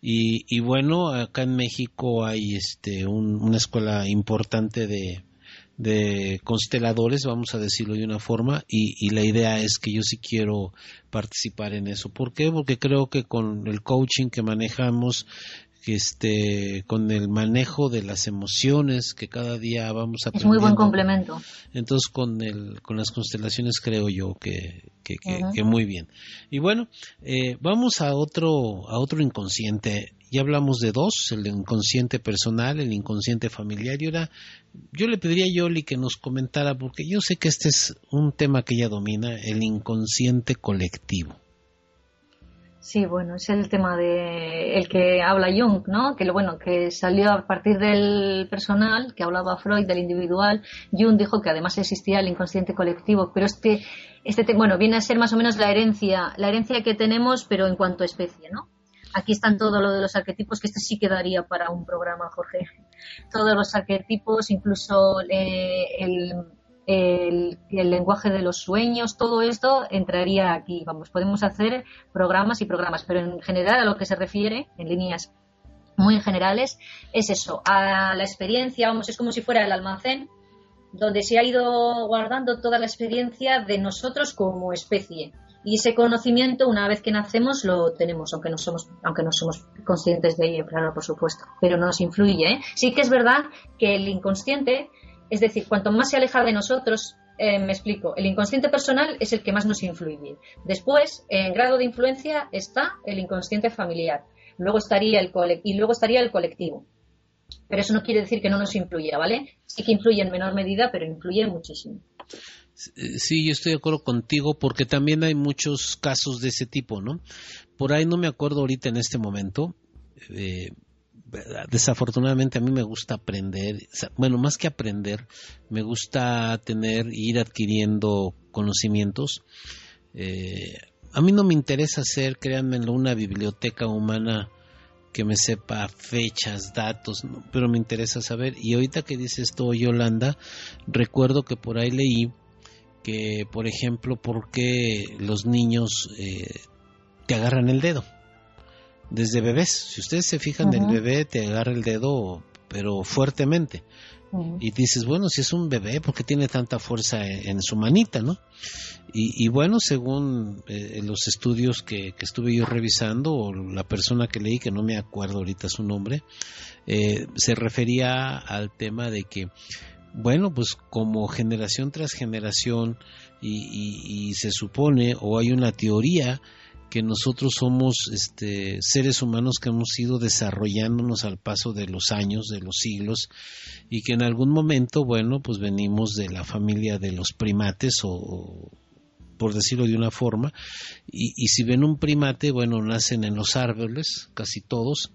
Y, y, bueno, acá en México hay este, una escuela importante de, de consteladores, vamos a decirlo de una forma, y, la idea es que yo sí quiero participar en eso. ¿Por qué? Porque creo que con el coaching que manejamos, este, con el manejo de las emociones que cada día vamos a Es muy buen complemento. Entonces, con, el, con las constelaciones creo yo que, que, muy bien. Y bueno, eh, vamos a otro, a otro inconsciente. Ya hablamos de dos, el inconsciente personal, el inconsciente familiar. Y ahora yo le pediría a Yoli que nos comentara, porque yo sé que este es un tema que ella domina, el inconsciente colectivo. Sí, bueno, es el tema de el que habla Jung, ¿no? Que lo bueno, que salió a partir del personal, que hablaba Freud del individual. Jung dijo que además existía el inconsciente colectivo, pero este, este, bueno, viene a ser más o menos la herencia, la herencia que tenemos, pero en cuanto a especie, ¿no? Aquí están todo lo de los arquetipos, que esto sí quedaría para un programa, Jorge. Todos los arquetipos, incluso eh, el el, lenguaje de los sueños, todo esto entraría aquí. Vamos, podemos hacer programas y programas, pero en general a lo que se refiere, en líneas muy generales, es eso, a la experiencia, vamos, es como si fuera el almacén donde se ha ido guardando toda la experiencia de nosotros como especie. Y ese conocimiento, una vez que nacemos, lo tenemos, aunque no somos, aunque no somos conscientes de ello, claro, por supuesto. Pero no nos influye. ¿eh? Sí que es verdad que el inconsciente es decir, cuanto más se aleja de nosotros, eh, me explico, el inconsciente personal es el que más nos influye. Después, en grado de influencia, está el inconsciente familiar. Luego estaría el y luego estaría el colectivo. Pero eso no quiere decir que no nos influya, ¿vale? Sí que influye en menor medida, pero influye muchísimo. Sí, yo estoy de acuerdo contigo porque también hay muchos casos de ese tipo, ¿no? Por ahí no me acuerdo ahorita en este momento, eh, desafortunadamente a mí me gusta aprender, bueno, más que aprender, me gusta tener, ir adquiriendo conocimientos. Eh, a mí no me interesa ser, créanme, una biblioteca humana que me sepa fechas, datos, pero me interesa saber. Y ahorita que dice esto Yolanda, recuerdo que por ahí leí que, por ejemplo, por qué los niños eh, te agarran el dedo desde bebés. Si ustedes se fijan, del bebé te agarra el dedo, pero fuertemente. Y dices, bueno, si es un bebé, ¿por qué tiene tanta fuerza en, su manita, no? Y, bueno, según eh, los estudios que, estuve yo revisando, o la persona que leí, que no me acuerdo ahorita su nombre, eh, se refería al tema de que, bueno, pues como generación tras generación, y se supone, o hay una teoría, que nosotros somos este, seres humanos que hemos ido desarrollándonos al paso de los años, de los siglos, y que en algún momento, bueno, pues venimos de la familia de los primates o, por decirlo de una forma, y, y, si ven un primate, bueno, nacen en los árboles, casi todos,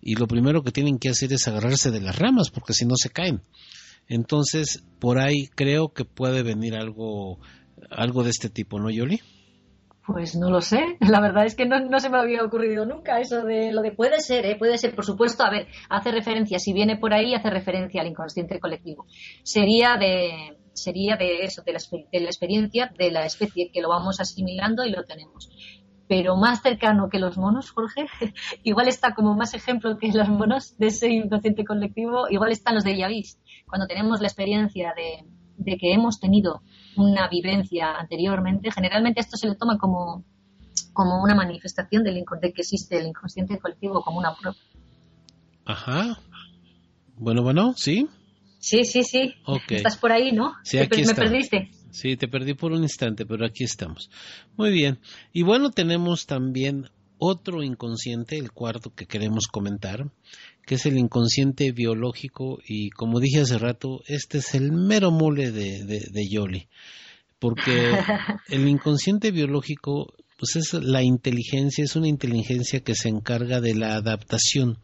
y lo primero que tienen que hacer es agarrarse de las ramas, porque si no se caen. Entonces, por ahí creo que puede venir algo, algo de este tipo, ¿no, Yoli? Pues no lo sé. <laughs> La verdad es que no, se me había ocurrido nunca eso de lo de puede ser, ¿eh? puede ser, por supuesto. A ver, hace referencia, si viene por ahí, hace referencia al inconsciente colectivo. Sería de, sería de eso, de la, de la experiencia de la especie, que lo vamos asimilando y lo tenemos. Pero más cercano que los monos, Jorge, <laughs> igual está como más ejemplo que los monos de ese inconsciente colectivo, igual están los de Yavis. Cuando tenemos la experiencia de, de que hemos tenido una vivencia anteriormente, generalmente esto se le toma como, como una manifestación del de que existe el inconsciente colectivo como una prueba. Ajá. Bueno, bueno, sí. Sí, sí, sí. Estás por ahí, ¿no? Sí, aquí me perdiste. Sí, te perdí por un instante, pero aquí estamos. Muy bien. Y bueno, tenemos también otro inconsciente, el cuarto que queremos comentar, que es el inconsciente biológico y como dije hace rato, este es el mero mole de, de, Yoli, porque <laughs> el inconsciente biológico pues es la inteligencia, es una inteligencia que se encarga de la adaptación.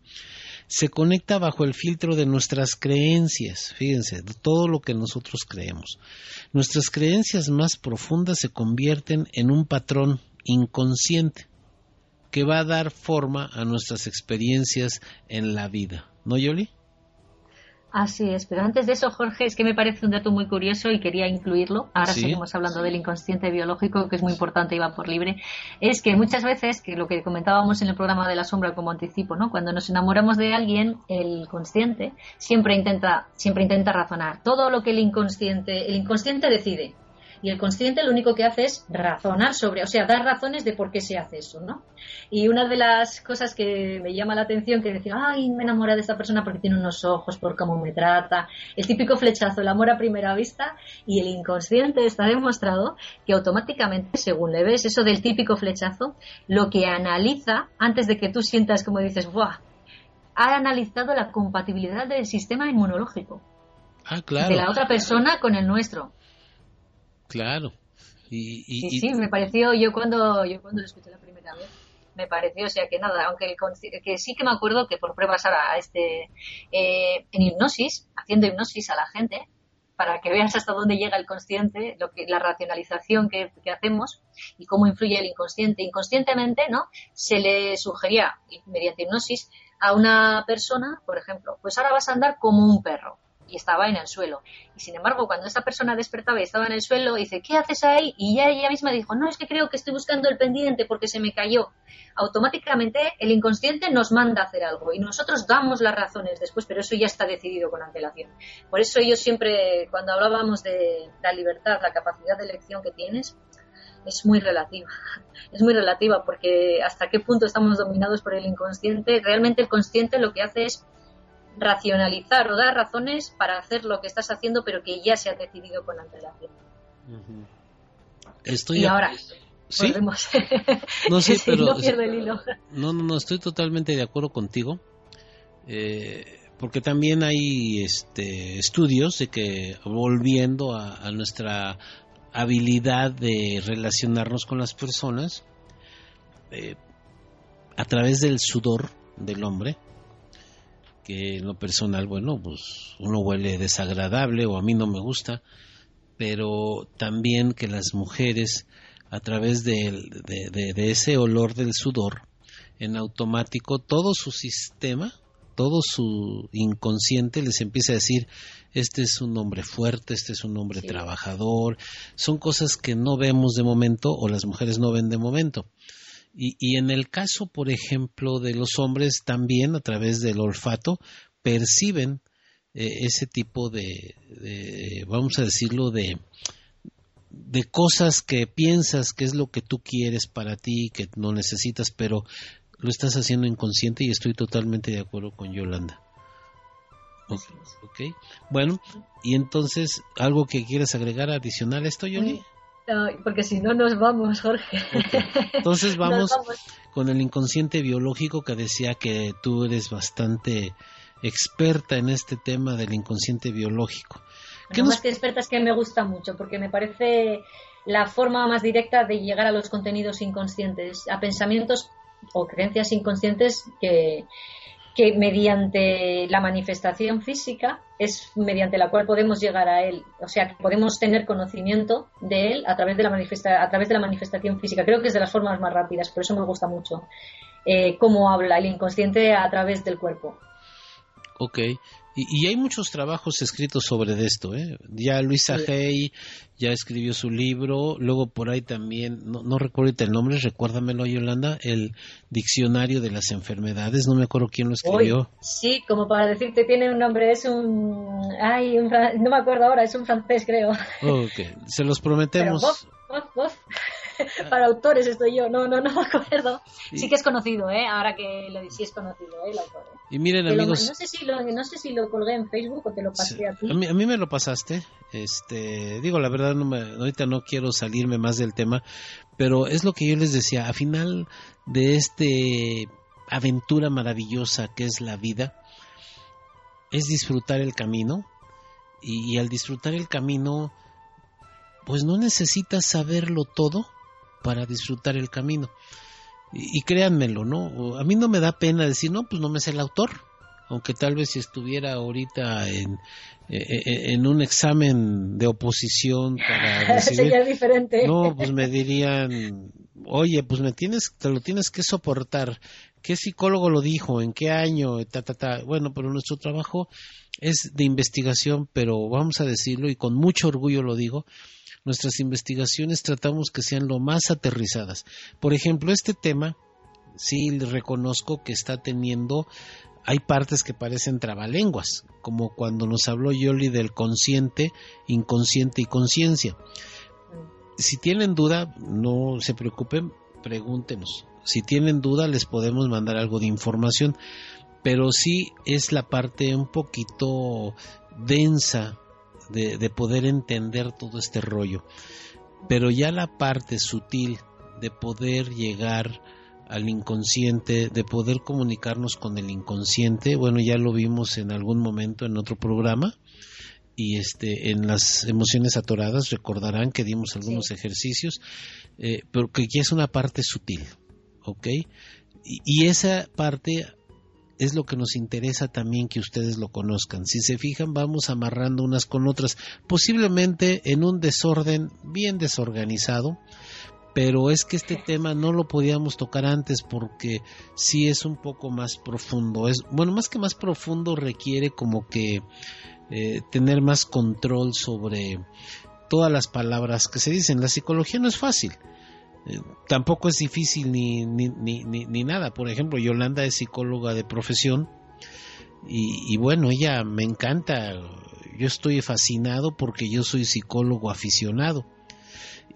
Se conecta bajo el filtro de nuestras creencias, fíjense, de todo lo que nosotros creemos. Nuestras creencias más profundas se convierten en un patrón inconsciente que va a dar forma a nuestras experiencias en la vida. ¿No, Yoli? Así es, pero antes de eso, Jorge, es que me parece un dato muy curioso y quería incluirlo. Ahora seguimos hablando del inconsciente biológico, que es muy importante y va por libre. Es que muchas veces, que lo que comentábamos en el programa de la sombra como anticipo, ¿no? Cuando nos enamoramos de alguien, el consciente siempre intenta, siempre intenta razonar. Todo lo que el inconsciente, el inconsciente decide y el consciente lo único que hace es razonar sobre, o sea, dar razones de por qué se hace eso, ¿no? Y una de las cosas que me llama la atención, que decía, ay, me enamora de esta persona porque tiene unos ojos, por cómo me trata, el típico flechazo, el amor a primera vista, y el inconsciente está demostrado que automáticamente, según le ves eso del típico flechazo, lo que analiza, antes de que tú sientas como dices, ¡buah! Ha analizado la compatibilidad del sistema inmunológico. Ah, claro. De la otra persona con el nuestro. Claro. Y, sí, sí, me pareció, yo cuando, yo cuando lo escuché la primera vez, me pareció, o sea, que nada, aunque que sí que me acuerdo que por pruebas a este, eh, en hipnosis, haciendo hipnosis a la gente, para que veas hasta dónde llega el consciente, lo que, la racionalización que, que, hacemos y cómo influye el inconsciente. Inconscientemente, ¿no? Se le sugería, mediante hipnosis, a una persona, por ejemplo, pues ahora vas a andar como un perro y estaba en el suelo. Y sin embargo, cuando esta persona despertaba y estaba en el suelo, dice, ¿qué haces ahí? Y ya ella misma dijo, no, es que creo que estoy buscando el pendiente porque se me cayó. Automáticamente el inconsciente nos manda a hacer algo y nosotros damos las razones después, pero eso ya está decidido con antelación. Por eso yo siempre, cuando hablábamos de la libertad, la capacidad de elección que tienes, es muy relativa. <laughs> Es muy relativa porque hasta qué punto estamos dominados por el inconsciente. Realmente el consciente lo que hace es racionalizar o dar razones para hacer lo que estás haciendo, pero que ya se ha decidido con antelación. Estoy y ahora ¿Sí? <laughs> No, <laughs> sí, pero, no el hilo. No, no, no, estoy totalmente de acuerdo contigo. Eh, porque también hay este, estudios de que volviendo a, nuestra habilidad de relacionarnos con las personas eh, a través del sudor del hombre, que en lo personal, bueno, pues uno huele desagradable o a mí no me gusta, pero también que las mujeres a través de, de, ese olor del sudor, en automático todo su sistema, todo su inconsciente les empieza a decir, este es un hombre fuerte, este es un hombre trabajador, son cosas que no vemos de momento o las mujeres no ven de momento. Y, y en el caso, por ejemplo, de los hombres, también a través del olfato, perciben eh, ese tipo de, vamos a decirlo, de, de cosas que piensas que es lo que tú quieres para ti, que no necesitas, pero lo estás haciendo inconsciente y estoy totalmente de acuerdo con Yolanda. Ok, bueno, y entonces, ¿algo que quieras agregar adicional a esto, Yoli? Porque si no nos vamos, Jorge. Entonces <laughs> vamos, con el inconsciente biológico que decía que tú eres bastante experta en este tema del inconsciente biológico. No más que experta es que me gusta mucho porque me parece la forma más directa de llegar a los contenidos inconscientes, a pensamientos o creencias inconscientes que, que mediante la manifestación física es mediante la cual podemos llegar a él, o sea, que podemos tener conocimiento de él a través de la, manifesta a través de la manifestación física. Creo que es de las formas más rápidas, por eso me gusta mucho eh, cómo habla el inconsciente a través del cuerpo. Ok, y, hay muchos trabajos escritos sobre esto, ¿eh? Ya Luisa Hay ya escribió su libro, luego por ahí también, no, no recuerdo el nombre, recuérdamelo Yolanda, el Diccionario de las Enfermedades, no me acuerdo quién lo escribió. sí, como para decirte, tiene un nombre, es un... Ay, no me acuerdo ahora, es un francés creo. Ok, se los prometemos. <laughs> para autores estoy yo, no, no, no me acuerdo. Sí que es conocido, ¿eh? Ahora que lo sí es conocido, ¿eh? El autor. ¿eh? Y miren, amigos. no, sé si lo, no sé si lo colgué en Facebook o te lo pasé a ti. A mí, me lo pasaste. Este, digo, la verdad, no me, ahorita no quiero salirme más del tema, pero es lo que yo les decía. A final de este aventura maravillosa que es la vida, es disfrutar el camino. y al disfrutar el camino, pues no necesitas saberlo todo para disfrutar el camino. Y, créanmelo, ¿no? A mí no me da pena decir, no, pues no me sé el autor. Aunque tal vez si estuviera ahorita en, e, e, e, en un examen de oposición para <laughs> Sería diferente. No, pues me dirían, oye, pues me tienes, te lo tienes que soportar. ¿Qué psicólogo lo dijo? ¿En qué año? Ta, ta, ta. Bueno, pero nuestro trabajo es de investigación, pero vamos a decirlo y con mucho orgullo lo digo, nuestras investigaciones tratamos que sean lo más aterrizadas. Por ejemplo, este tema, sí reconozco que está teniendo, hay partes que parecen trabalenguas, como cuando nos habló Yoli del consciente, inconsciente y conciencia. Si tienen duda, no se preocupen, pregúntenos. Si tienen duda, les podemos mandar algo de información, pero sí es la parte un poquito densa de, poder entender todo este rollo. Pero ya la parte sutil de poder llegar al inconsciente, de poder comunicarnos con el inconsciente, bueno, ya lo vimos en algún momento en otro programa y este en las emociones atoradas recordarán que dimos algunos ejercicios, eh, pero que ya es una parte sutil, ¿ok? y esa parte es lo que nos interesa también que ustedes lo conozcan. Si se fijan, vamos amarrando unas con otras, posiblemente en un desorden bien desorganizado, pero es que este tema no lo podíamos tocar antes porque sí es un poco más profundo. Es, bueno, más que más profundo requiere como que eh, tener más control sobre todas las palabras que se dicen. La psicología no es fácil. Eh, tampoco es difícil ni, ni, ni, ni, nada. Por ejemplo, Yolanda es psicóloga de profesión y, y, bueno, ella me encanta. Yo estoy fascinado porque yo soy psicólogo aficionado.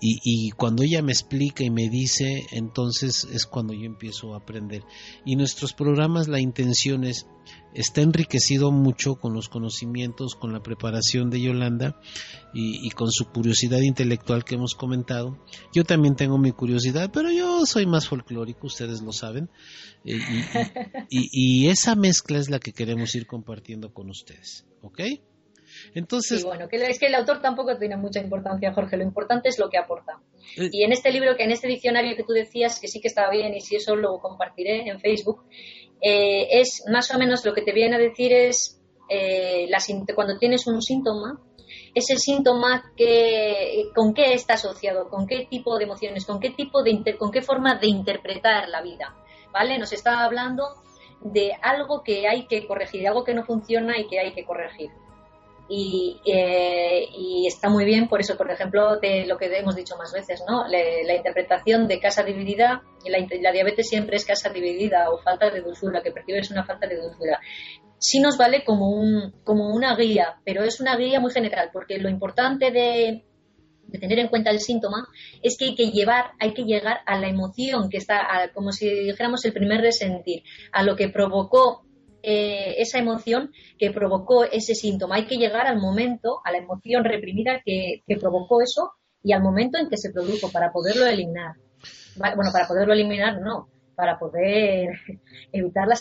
Y, y, cuando ella me explica y me dice, entonces es cuando yo empiezo a aprender. Y nuestros programas, la intención es está enriquecido mucho con los conocimientos, con la preparación de Yolanda y, con su curiosidad intelectual que hemos comentado. Yo también tengo mi curiosidad, pero yo soy más folclórico, ustedes lo saben. Eh, y, esa mezcla es la que queremos ir compartiendo con ustedes. ¿Ok? Entonces, bueno, que es que el autor tampoco tiene mucha importancia, Jorge. Lo importante es lo que aporta. Eh, y en este libro, que en este diccionario que tú decías, que sí que estaba bien y si eso lo compartiré en Facebook, eh, es más o menos lo que te viene a decir es eh, cuando tienes un síntoma, ese síntoma que, con qué está asociado, con qué tipo de emociones, con qué tipo de con qué forma de interpretar la vida, ¿vale? Nos está hablando de algo que hay que corregir, algo que no funciona y que hay que corregir. Y, eh, está muy bien, por eso, por ejemplo, de lo que hemos dicho más veces, ¿no? la interpretación de casa dividida, la, la, diabetes siempre es casa dividida o falta de dulzura, que percibes una falta de dulzura. Sí nos vale como, un, como una guía, pero es una guía muy general, porque lo importante de, de tener en cuenta el síntoma es que hay que llevar, hay que llegar a la emoción que está, como si dijéramos el primer resentir, a lo que provocó eh, esa emoción que provocó ese síntoma. Hay que llegar al momento, a la emoción reprimida que, provocó eso y al momento en que se produjo para poderlo eliminar. Bueno, para poderlo eliminar no, para poder <laughs> evitar la...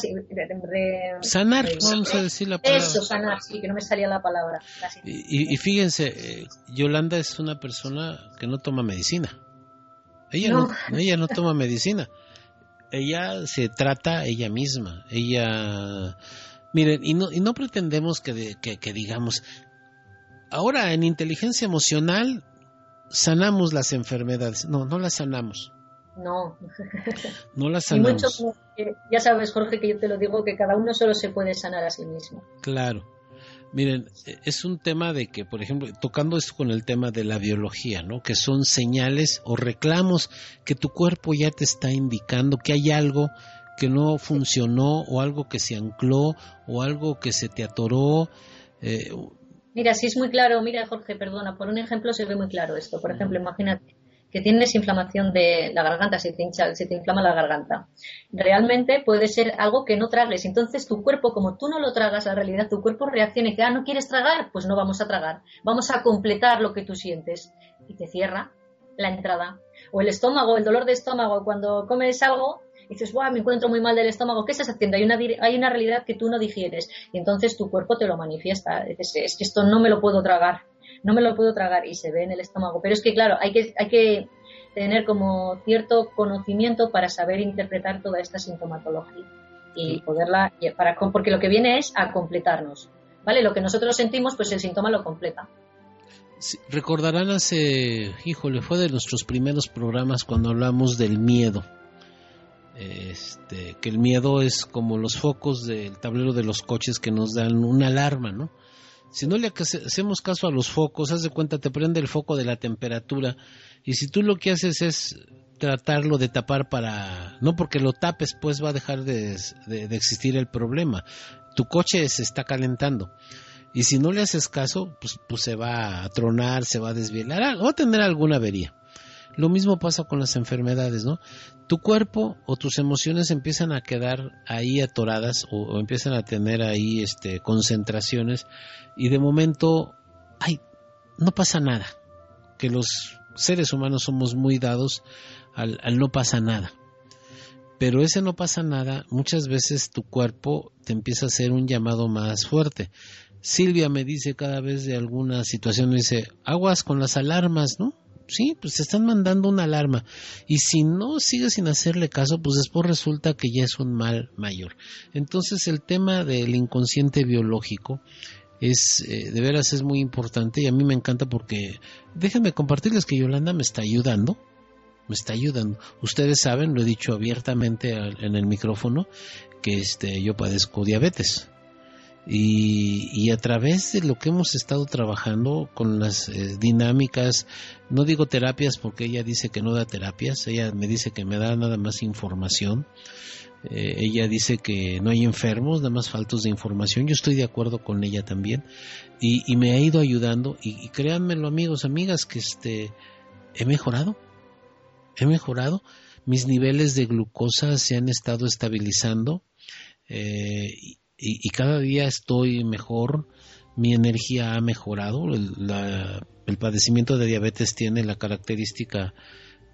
sanar, vamos a decir la palabra. Eso, sanar, sí, que no me salía la palabra. Y, fíjense, eh, Yolanda es una persona que no toma medicina. Ella no, ella no toma medicina. Ella se trata ella misma. Ella... Miren, y no, y no pretendemos que, que digamos, ahora en inteligencia emocional sanamos las enfermedades. No, no las sanamos no. <laughs> No la sanamos. ya sabes, Jorge, que yo te lo digo, que cada uno solo se puede sanar a sí mismo. Claro. Miren, es un tema de que, por ejemplo, tocando esto con el tema de la biología, ¿no? Que son señales o reclamos que tu cuerpo ya te está indicando que hay algo que no funcionó o algo que se ancló o algo que se te atoró. Eh, mira, sí es muy claro, mira Jorge, perdona, por un ejemplo se ve muy claro esto. Por ejemplo, imagínate, que tienes inflamación de la garganta, se te, hincha, se te inflama la garganta. Realmente puede ser algo que no tragues. Entonces tu cuerpo, como tú no lo tragas, la realidad, tu cuerpo reacciona y que, ah, ¿no quieres tragar? Pues no vamos a tragar. Vamos a completar lo que tú sientes. Y te cierra la entrada. O el estómago, el dolor de estómago, cuando comes algo, dices, Buah, me encuentro muy mal del estómago, ¿qué estás haciendo? Hay una, hay una realidad que tú no digieres y entonces tu cuerpo te lo manifiesta. es que esto no me lo puedo tragar no me lo puedo tragar y se ve en el estómago. Pero es que, claro, hay que, hay que tener como cierto conocimiento para saber interpretar toda esta sintomatología y poderla, para, porque lo que viene es a completarnos. ¿Vale? Lo que nosotros sentimos, pues el síntoma lo completa. recordarán hace, híjole, fue de nuestros primeros programas cuando hablamos del miedo. Este, que el miedo es como los focos del tablero de los coches que nos dan una alarma, ¿no? Si no le hacemos caso a los focos, haz de cuenta, te prende el foco de la temperatura y si tú lo que haces es tratarlo de tapar para... No porque lo tapes, pues va a dejar de, existir el problema. Tu coche se está calentando. Y si no le haces caso, pues, pues se va a tronar, se va a desvielar, va a tener alguna avería. Lo mismo pasa con las enfermedades, ¿no? Tu cuerpo o tus emociones empiezan a quedar ahí atoradas o, empiezan a tener ahí este, concentraciones y de momento, ay, no pasa nada. Que los seres humanos somos muy dados al, al no pasa nada. Pero ese no pasa nada, muchas veces tu cuerpo te empieza a hacer un llamado más fuerte. Silvia me dice cada vez de alguna situación, me dice, aguas con las alarmas, ¿no? Sí, pues te están mandando una alarma. Y si no sigues sin hacerle caso, pues después resulta que ya es un mal mayor. Entonces el tema del inconsciente biológico es eh, de veras es muy importante y a mí me encanta porque déjenme compartirles que Yolanda me está ayudando me está ayudando. Ustedes saben, lo he dicho abiertamente en el micrófono, que este, yo padezco diabetes. Y, a través de lo que hemos estado trabajando con las eh, dinámicas, no digo terapias porque ella dice que no da terapias, ella me dice que me da nada más información, eh, ella dice que no hay enfermos, nada más faltos de información, yo estoy de acuerdo con ella también y, me ha ido ayudando y, y, créanmelo amigos, amigas, que este, he mejorado, he mejorado, mis niveles de glucosa se han estado estabilizando. Eh, y, cada día estoy mejor, mi energía ha mejorado, el, padecimiento de diabetes tiene la característica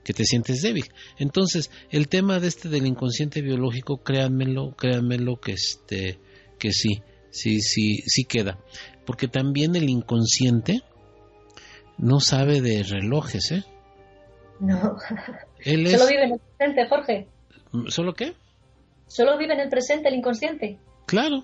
que te sientes débil. Entonces, el tema de este del inconsciente biológico, créanmelo, créanmelo que este que sí, sí, sí, sí queda, porque también el inconsciente no sabe de relojes, ¿eh? No. Él <laughs> Solo vive en el presente, Jorge. ¿Solo qué? Solo vive en el presente el inconsciente. Claro,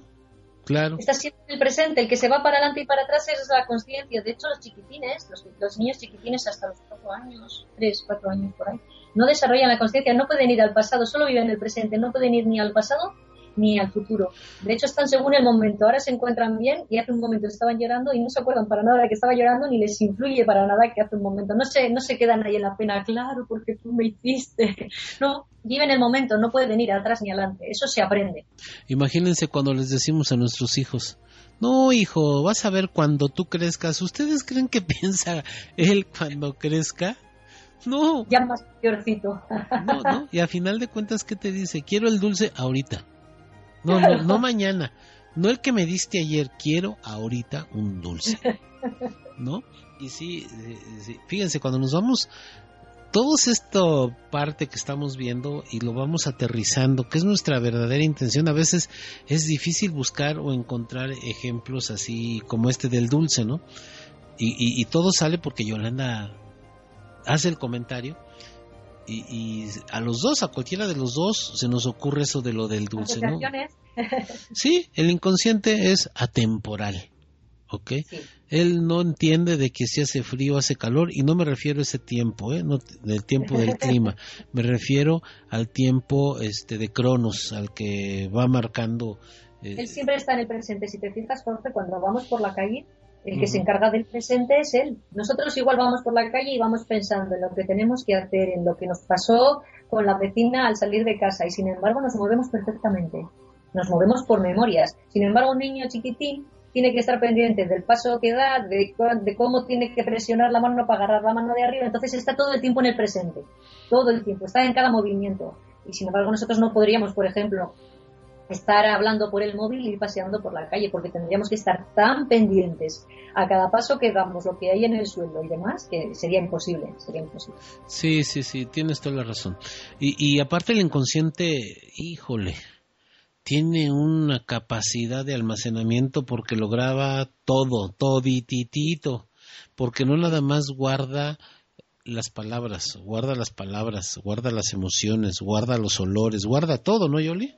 claro. Está siempre el presente. El que se va para adelante y para atrás es la conciencia. De hecho, los chiquitines, los, los niños chiquitines hasta los cuatro años, tres, cuatro años por ahí, no desarrollan la conciencia, no pueden ir al pasado, solo viven en el presente, no pueden ir ni al pasado ni al futuro. De hecho, están según el momento. Ahora se encuentran bien y hace un momento estaban llorando y no se acuerdan para nada de que estaba llorando ni les influye para nada que hace un momento. No se, no se quedan ahí en la pena, claro, porque tú me hiciste. <laughs> No, viven el momento, no pueden ir atrás ni adelante. Eso se aprende. Imagínense cuando les decimos a nuestros hijos, no, hijo, vas a ver cuando tú crezcas. ¿Ustedes creen que <laughs> piensa él cuando crezca? No. Ya más peorcito. No, no. Y a final de cuentas, ¿qué te dice? Quiero el dulce ahorita. No, no, no <laughs> mañana. No el que me diste ayer, quiero ahorita un dulce. ¿No? Y sí, sí, fíjense, cuando nos vamos, todo esto parte que estamos viendo y lo vamos aterrizando, que es nuestra verdadera intención, a veces es difícil buscar o encontrar ejemplos así como este del dulce, ¿no? Y, y, y todo sale porque Yolanda hace el comentario y, y, a los dos, a cualquiera de los dos, se nos ocurre eso de lo del dulce, ¿no? <laughs> Sí, el inconsciente es atemporal, ¿ok? Sí. Él no entiende de que si hace frío, hace calor, y no me refiero a ese tiempo, ¿eh? No, del tiempo del <laughs> clima, me refiero al tiempo este de Cronos, al que va marcando... Eh... Él siempre está en el presente, si te fijas, Jorge, cuando vamos por la calle, el que se encarga del presente es él. Nosotros igual vamos por la calle y vamos pensando en lo que tenemos que hacer, en lo que nos pasó con la vecina al salir de casa y sin embargo nos movemos perfectamente. Nos movemos por memorias. Sin embargo, un niño chiquitín tiene que estar pendiente del paso que da, de, de cómo tiene que presionar la mano para agarrar la mano de arriba. Entonces está todo el tiempo en el presente. Todo el tiempo. Está en cada movimiento. Y sin embargo, nosotros no podríamos, por ejemplo, estar hablando por el móvil y paseando por la calle, porque tendríamos que estar tan pendientes a cada paso que damos, lo que hay en el suelo y demás, que sería imposible, sería imposible. Sí, sí, sí, tienes toda la razón. Y, aparte el inconsciente, híjole, tiene una capacidad de almacenamiento porque lo graba todo, todititito, porque no nada más guarda las palabras, guarda las palabras, guarda las emociones, guarda los olores, guarda todo, ¿no, Yoli?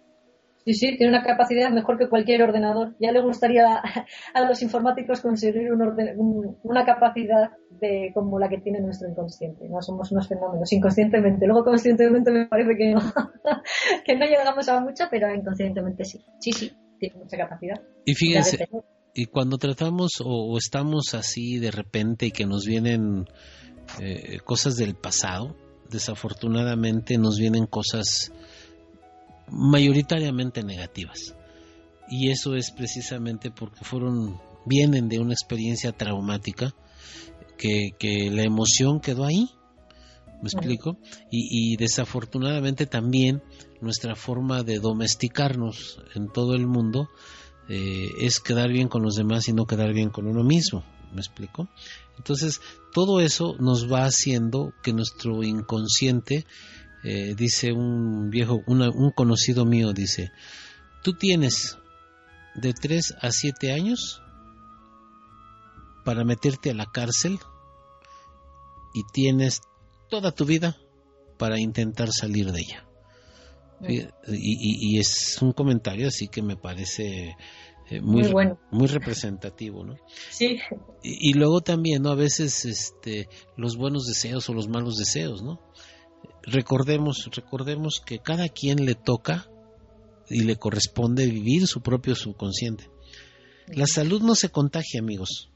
Sí, sí, tiene una capacidad mejor que cualquier ordenador. Ya le gustaría <laughs> a, los informáticos conseguir un un, una capacidad de como la que tiene nuestro inconsciente. No somos unos fenómenos inconscientemente. Luego conscientemente me parece que no, <laughs> que no llegamos a mucho, pero inconscientemente sí. Sí, sí, tiene mucha capacidad. Y fíjense, y cuando tratamos o, o, estamos así de repente y que nos vienen eh, cosas del pasado, desafortunadamente nos vienen cosas mayoritariamente negativas. Y eso es precisamente porque fueron, vienen de una experiencia traumática que, que la emoción quedó ahí. ¿Me explico? Y, y, desafortunadamente también nuestra forma de domesticarnos en todo el mundo eh, es quedar bien con los demás y no quedar bien con uno mismo. ¿Me explico? Entonces, todo eso nos va haciendo que nuestro inconsciente eh, dice un viejo, una, un conocido mío, dice, tú tienes de 3 a 7 años para meterte a la cárcel y tienes toda tu vida para intentar salir de ella. Y, y, y, es un comentario así que me parece eh, muy, muy, bueno. muy, representativo, ¿no? Sí. Y, y, luego también, ¿no? A veces este, los buenos deseos o los malos deseos, ¿no? Recordemos, recordemos que cada quien le toca y le corresponde vivir su propio subconsciente. La salud no se contagia, amigos.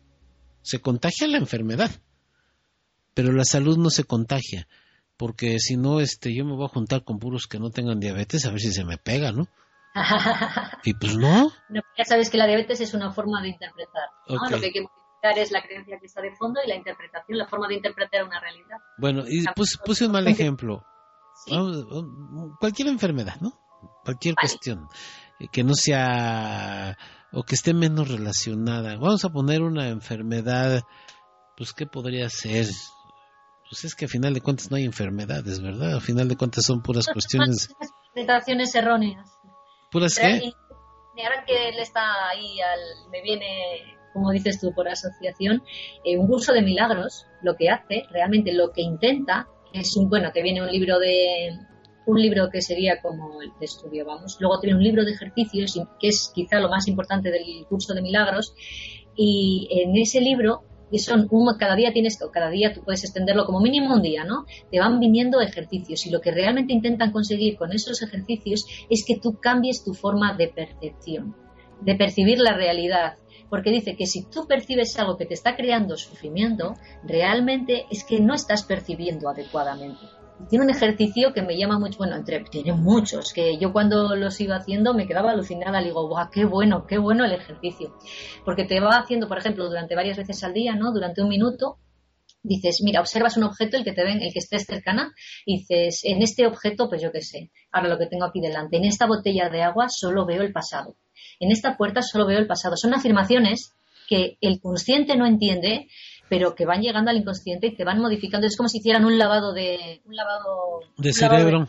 Se contagia la enfermedad, pero la salud no se contagia, porque si no, este, yo me voy a juntar con puros que no tengan diabetes a ver si se me pega, ¿no? <laughs> y pues no. no. Ya sabes que la diabetes es una forma de interpretar. ¿no? Okay. Lo que hay que es la creencia que está de fondo y la interpretación, la forma de interpretar una realidad. Bueno, y puse, puse un mal ejemplo. ¿Sí? Cualquier enfermedad, ¿no? Cualquier vale. cuestión eh, que no sea o que esté menos relacionada. Vamos a poner una enfermedad, pues ¿qué podría ser? Pues es que a final de cuentas no hay enfermedades, ¿verdad? A final de cuentas son puras cuestiones. Interpretaciones erróneas. ¿Puras qué? Y ahora que él está ahí, al, me viene como dices tú, por asociación, eh, un curso de milagros lo que hace, realmente lo que intenta, es un, bueno, que viene un libro de, un libro que sería como el de estudio, vamos. Luego tiene un libro de ejercicios, que es quizá lo más importante del curso de milagros. Y en ese libro, que son un, cada día tienes, cada día tú puedes extenderlo como mínimo un día, ¿no? Te van viniendo ejercicios y lo que realmente intentan conseguir con esos ejercicios es que tú cambies tu forma de percepción, de percibir la realidad, porque dice que si tú percibes algo que te está creando sufrimiento, realmente es que no estás percibiendo adecuadamente tiene un ejercicio que me llama mucho, bueno, entre, tiene muchos, que yo cuando los iba haciendo me quedaba alucinada, digo, guau, qué bueno, qué bueno el ejercicio. Porque te va haciendo, por ejemplo, durante varias veces al día, ¿no? Durante un minuto, dices, mira, observas un objeto, el que te ven, el que estés cercana, y dices, en este objeto, pues yo qué sé, ahora lo que tengo aquí delante, en esta botella de agua solo veo el pasado, en esta puerta solo veo el pasado. Son afirmaciones que el consciente no entiende, pero que van llegando al inconsciente y te van modificando. Es como si hicieran un lavado de... Un lavado, de cerebro.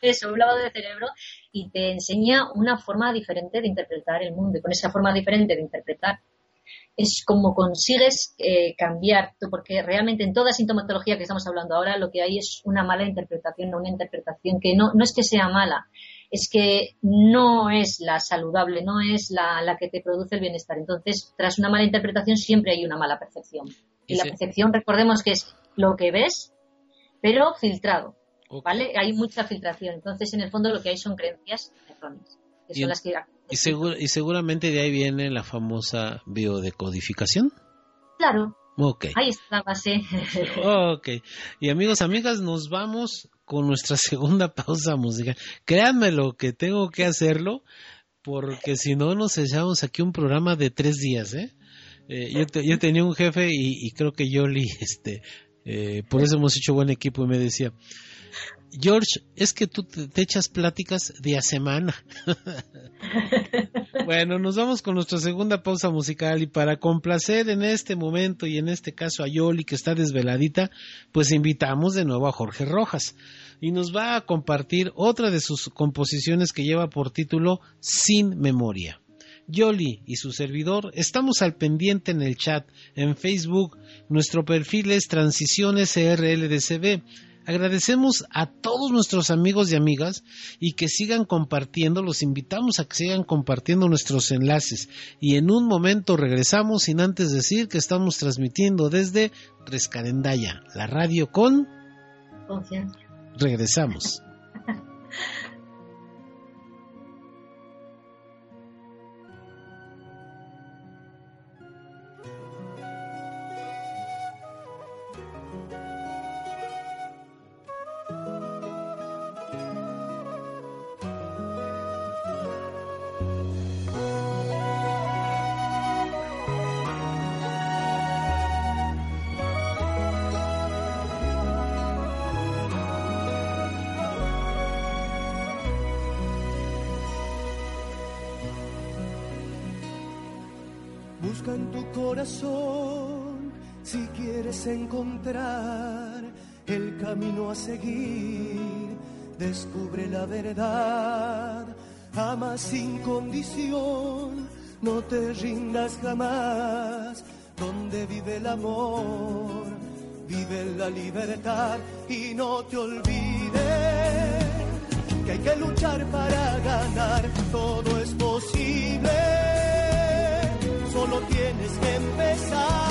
eso, un lavado de cerebro y te enseña una forma diferente de interpretar el mundo. Y con esa forma diferente de interpretar es como consigues eh, cambiar, porque realmente en toda sintomatología que estamos hablando ahora lo que hay es una mala interpretación, una interpretación que no, no es que sea mala, es que no es la saludable, no es la, la que te produce el bienestar. Entonces, tras una mala interpretación siempre hay una mala percepción. Y la percepción, recordemos que es lo que ves, pero filtrado. ¿Vale? Hay mucha filtración. Entonces, en el fondo, lo que hay son creencias erróneas. Que son las que... y, y seguramente de ahí viene la famosa biodecodificación. Claro. Okay. Ahí está la base. ok. Y amigos, amigas, nos vamos con nuestra <laughs> segunda pausa musical. Créanme lo que tengo que hacerlo, porque si no nos echamos aquí un programa de tres días, ¿eh? Eh, yo, yo, tenía un jefe y, creo que Yoli, <laughs> este, eh, por eso hemos hecho buen equipo y me decía, George, es que tú te, echas pláticas de a semana. <laughs> bueno, nos vamos con nuestra segunda pausa musical y para complacer en este momento y en este caso a Yoli que está desveladita, pues invitamos de nuevo a Jorge Rojas y nos va a compartir otra de sus composiciones que lleva por título Sin Memoria. Yoli y su servidor estamos al pendiente en el chat, en Facebook, nuestro perfil es Transiciones RLDCB. Agradecemos a todos nuestros amigos y amigas y que sigan compartiendo, los invitamos a que sigan compartiendo nuestros enlaces y en un momento regresamos sin antes decir que estamos transmitiendo desde Rescarendaya, la radio con confianza. Regresamos. <laughs> jamás. Donde vive el amor, vive la libertad y no te olvides que hay que luchar para ganar, todo es posible solo tienes que empezar.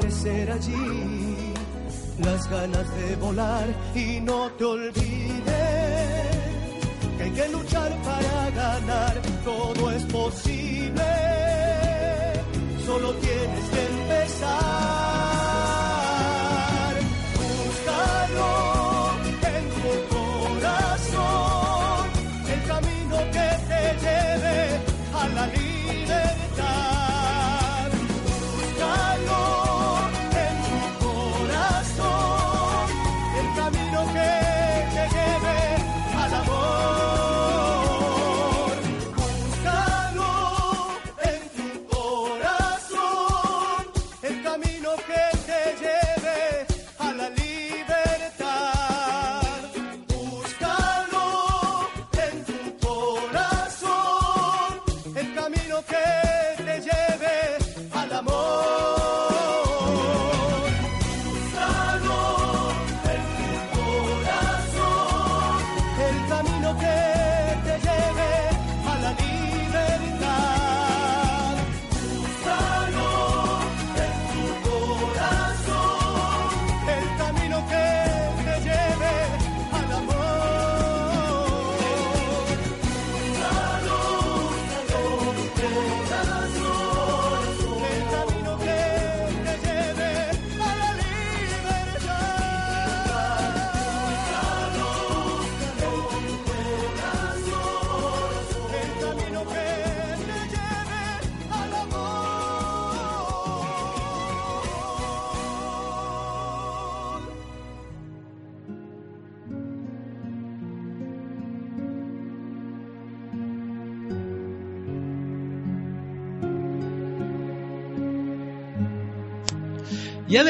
Crecer allí las ganas de volar y no te olvides que hay que luchar para ganar, todo es posible, solo tienes que empezar.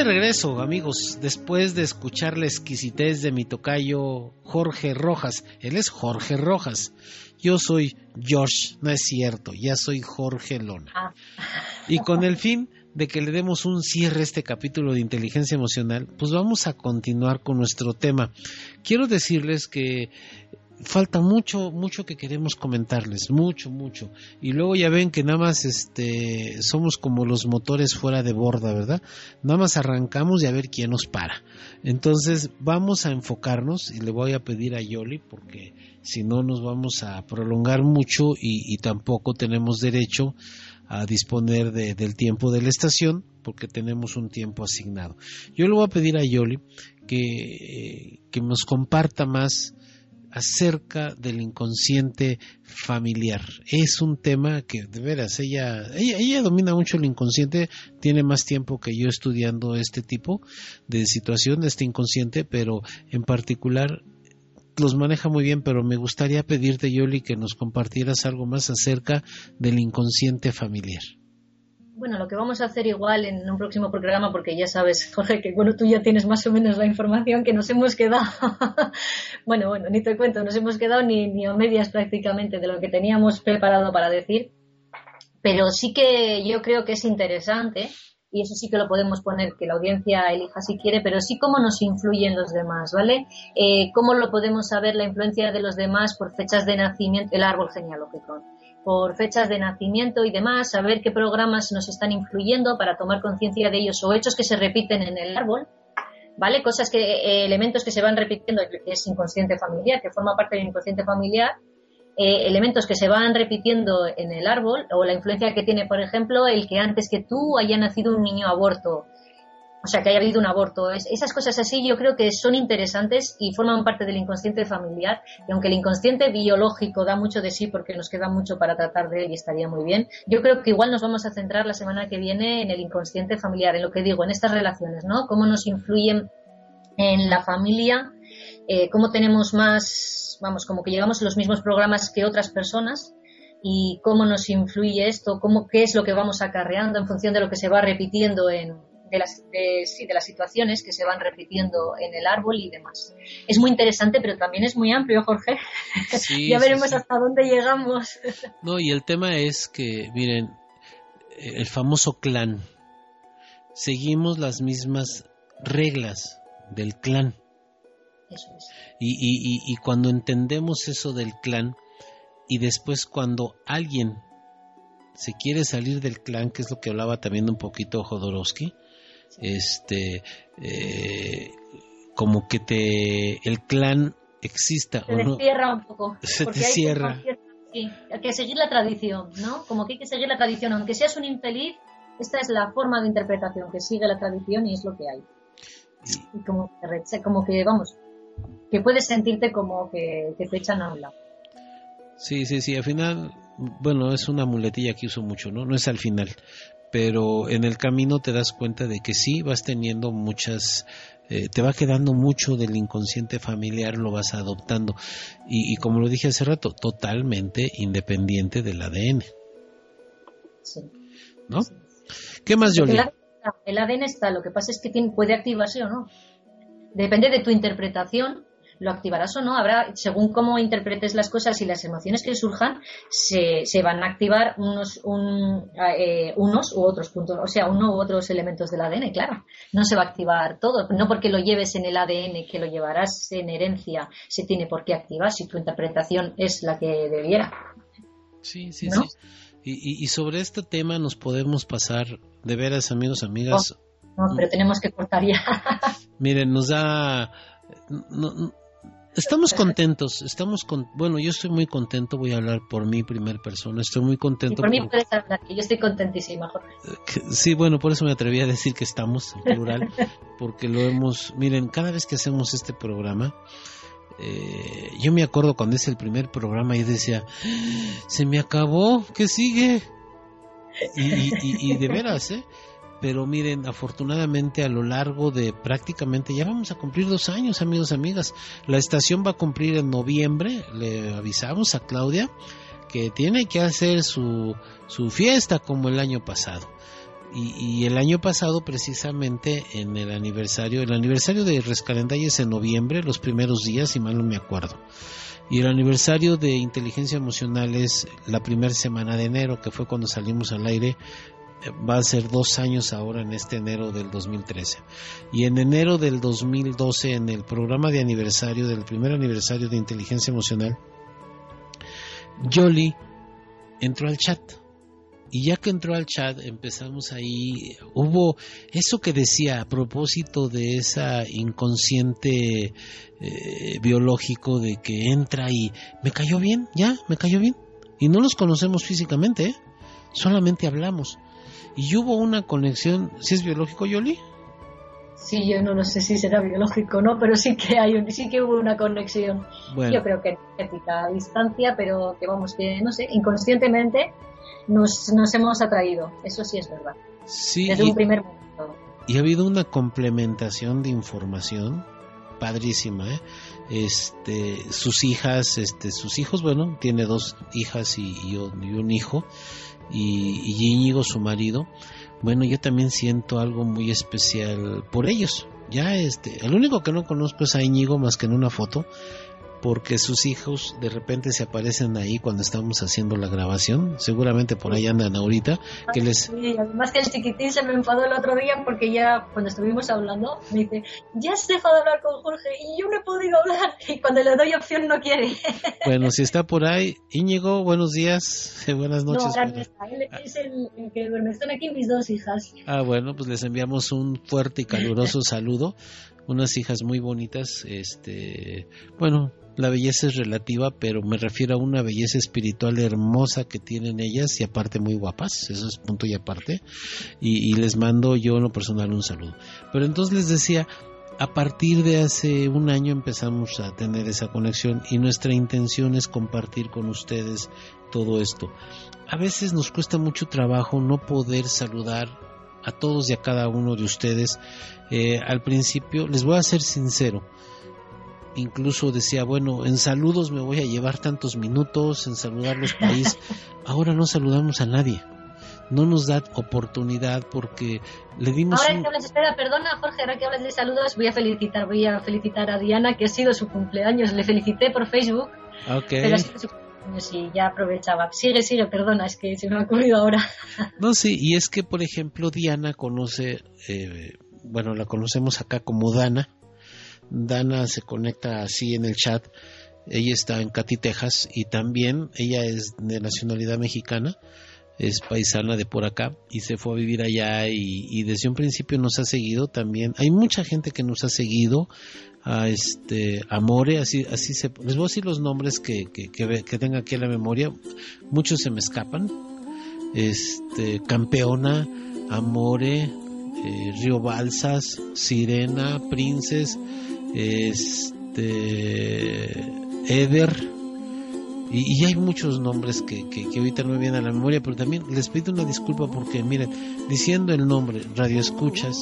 De regreso, amigos, después de escuchar la exquisitez de mi tocayo Jorge Rojas. Él es Jorge Rojas. Yo soy George, no es cierto, ya soy Jorge Lona. Ah. Y con el <laughs> fin de que le demos un cierre a este capítulo de inteligencia emocional, pues vamos a continuar con nuestro tema. Quiero decirles que falta mucho, mucho que queremos comentarles, mucho, mucho. Y luego ya ven que nada más este somos como los motores fuera de borda, ¿verdad? Nada más arrancamos y a ver quién nos para. Entonces vamos a enfocarnos y le voy a pedir a Yoli porque si no nos vamos a prolongar mucho y, tampoco tenemos derecho a disponer del tiempo de la estación porque tenemos un tiempo asignado. Yo le voy a pedir a Yoli que, que nos comparta más acerca del inconsciente familiar. Es un tema que de veras ella, ella, domina mucho el inconsciente, tiene más tiempo que yo estudiando este tipo de situación, este inconsciente, pero en particular los maneja muy bien, pero me gustaría pedirte, Yoli, que nos compartieras algo más acerca del inconsciente familiar bueno, lo que vamos a hacer igual en un próximo programa, porque ya sabes, Jorge, que bueno, tú ya tienes más o menos la información que nos hemos quedado. <laughs> bueno, bueno, ni te cuento, nos hemos quedado ni, ni a medias prácticamente de lo que teníamos preparado para decir. Pero sí que yo creo que es interesante, y eso sí que lo podemos poner, que la audiencia elija si quiere, pero sí cómo nos influyen los demás, ¿vale? Eh, cómo lo podemos saber la influencia de los demás por fechas de nacimiento, el árbol genealógico por fechas de nacimiento y demás, saber qué programas nos están influyendo para tomar conciencia de ellos o hechos que se repiten en el árbol, ¿vale? Cosas que, eh, elementos que se van repitiendo, que es inconsciente familiar, que forma parte del inconsciente familiar, eh, elementos que se van repitiendo en el árbol o la influencia que tiene, por ejemplo, el que antes que tú haya nacido un niño aborto, o sea, que haya habido un aborto. esas cosas así yo creo que son interesantes y forman parte del inconsciente familiar. Y aunque el inconsciente biológico da mucho de sí porque nos queda mucho para tratar de él y estaría muy bien, yo creo que igual nos vamos a centrar la semana que viene en el inconsciente familiar, en lo que digo, en estas relaciones, ¿no? Cómo nos influyen en la familia, eh, cómo tenemos más, vamos, como que llevamos los mismos programas que otras personas y cómo nos influye esto, cómo, qué es lo que vamos acarreando en función de lo que se va repitiendo en, de las, de, sí, de las situaciones que se van repitiendo en el árbol y demás. Es muy interesante, pero también es muy amplio, Jorge. <laughs> ya veremos hasta dónde llegamos. <laughs> no, y el tema es que, miren, el famoso clan. Seguimos las mismas reglas del clan. Eso es. Y, y, y, cuando entendemos eso del clan, y después cuando alguien se quiere salir del clan, que es lo que hablaba también un poquito Jodorowsky, este eh, como que te el clan exista se o cierra un poco se te cierra sí, hay que seguir la tradición no como que hay que seguir la tradición aunque seas un infeliz esta es la forma de interpretación que sigue la tradición y es lo que hay. Y como que, como que vamos, que puedes sentirte como que, te echan a un lado. Sí, sí, sí, al final, bueno, es una muletilla que uso mucho, ¿no? No es al final, pero en el camino te das cuenta de que sí vas teniendo muchas eh, te va quedando mucho del inconsciente familiar, lo vas adoptando. Y, como lo dije hace rato, totalmente independiente del ADN. Sí. ¿No? ¿Qué más, Jolie? El ADN está, lo que pasa es que tiene, puede activarse o no. Depende de tu interpretación lo activarás o no. Habrá, según cómo interpretes las cosas y las emociones que surjan, se, se van a activar unos, eh, unos u otros puntos, o sea, uno u otros elementos del ADN, claro. No se va a activar todo, no porque lo lleves en el ADN, que lo llevarás en herencia, se tiene por qué activar si tu interpretación es la que debiera. Sí, sí, sí. Y, y, sobre este tema nos podemos pasar, de veras, amigos, amigas. Oh, no, pero tenemos que cortar ya. Miren, nos da. No, Estamos contentos, estamos con, bueno, yo estoy muy contento, voy a hablar por mi primer persona, estoy muy contento. por mí puedes hablar, yo estoy contentísima, Sí, bueno, por eso me atreví a decir que estamos en plural, <laughs> porque lo hemos, miren, cada vez que hacemos este programa, eh, yo me acuerdo cuando es el primer programa y decía, se me acabó, ¿qué sigue? Y, y de veras, ¿eh? Pero miren, afortunadamente a lo largo de prácticamente, ya vamos a cumplir dos años, amigos, amigas. La estación va a cumplir en noviembre, le avisamos a Claudia que tiene que hacer su, su fiesta como el año pasado. Y, el año pasado precisamente en el aniversario, el aniversario de Rescalendaya es en noviembre, los primeros días, si mal no me acuerdo. Y el aniversario de inteligencia emocional es la primera semana de enero, que fue cuando salimos al aire va a ser dos años ahora en este enero del 2013. Y en enero del 2012, en el programa de aniversario, del primer aniversario de inteligencia emocional, Jolie entró al chat. Y ya que entró al chat, empezamos ahí, hubo eso que decía a propósito de esa inconsciente eh, biológico de que entra y me cayó bien, ya, me cayó bien. Y no los conocemos físicamente, ¿eh? solamente hablamos y hubo una conexión, ¿si es biológico, Yoli? Sí, yo no, sé si será biológico no, pero sí que hay sí que hubo una conexión. Yo creo que ética a distancia, pero que vamos, que no sé, inconscientemente nos, nos hemos atraído. Eso sí es verdad. Sí. Desde un primer momento. Y ha habido una complementación de información padrísima, ¿eh? Este, sus hijas, este, sus hijos, bueno, tiene dos hijas y, y un hijo y, y Íñigo, su marido, bueno, yo también siento algo muy especial por ellos. Ya este, el único que no conozco es a Íñigo más que en una foto, porque sus hijos de repente se aparecen ahí cuando estamos haciendo la grabación. Seguramente por ahí andan ahorita. Que les... Sí, además que el chiquitín se me enfadó el otro día porque ya cuando estuvimos hablando me dice, ya se dejado de hablar con Jorge y yo no he podido hablar. <laughs> Y cuando le doy opción no quiere. <laughs> Bueno, si está por ahí, Íñigo, buenos días, <laughs> buenas noches. No, Él es el, que duerme. Están aquí mis dos hijas. Ah, bueno, pues les enviamos un fuerte y caluroso saludo unas hijas muy bonitas, este, bueno, la belleza es relativa, pero me refiero a una belleza espiritual hermosa que tienen ellas y aparte muy guapas, eso es punto y aparte, y, les mando yo en lo personal un saludo. Pero entonces les decía, a partir de hace un año empezamos a tener esa conexión y nuestra intención es compartir con ustedes todo esto. A veces nos cuesta mucho trabajo no poder saludar a todos y a cada uno de ustedes. Eh, al principio, les voy a ser sincero, incluso decía, bueno, en saludos me voy a llevar tantos minutos, en saludar los <laughs> países. Ahora no saludamos a nadie. No nos da oportunidad porque le dimos. Ahora que hablas, espera, perdona Jorge, ahora que hablas de saludos, voy a felicitar, voy a felicitar a Diana, que ha sido su cumpleaños. Le felicité por Facebook. Okay. Pero ha sido su cumpleaños y ya aprovechaba. Sigue, sigue, perdona, es que se me ha ocurrido ahora. No, sí, y es que, por ejemplo, Diana conoce, eh, bueno, la conocemos acá como Dana Dana se conecta así en el chat. Ella está en Cati, Texas, y también ella es de nacionalidad mexicana, es paisana de por acá y se fue a vivir allá y, desde un principio nos ha seguido también. Hay mucha gente que nos ha seguido, a este Amore, así, así se, les voy a decir los nombres que, que, que, que tenga aquí en la memoria, muchos se me escapan. Este, campeona, Amore, eh, Río Balsas, Sirena, Princes, este, Eder, y, hay muchos nombres que, que, ahorita no me vienen a la memoria, pero también les pido una disculpa porque, miren, diciendo el nombre, Radio Escuchas,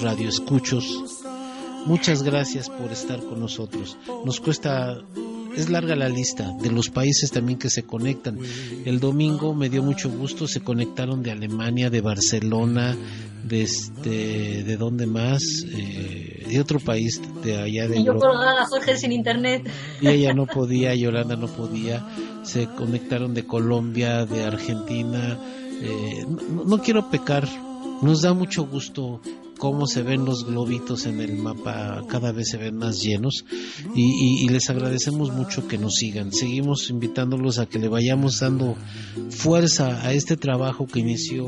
Radio Escuchos, muchas gracias por estar con nosotros. Nos cuesta es larga la lista de los países también que se conectan. El domingo me dio mucho gusto, se conectaron de Alemania, de Barcelona, de este, de dónde más, eh, de otro país de allá de. Y yo colgada Jorge sin internet. Y ella no podía, Yolanda no podía. Se conectaron de Colombia, de Argentina. Eh, no quiero pecar, nos da mucho gusto cómo se ven los globitos en el mapa, cada vez se ven más llenos y, les agradecemos mucho que nos sigan. Seguimos invitándolos a que le vayamos dando fuerza a este trabajo que inició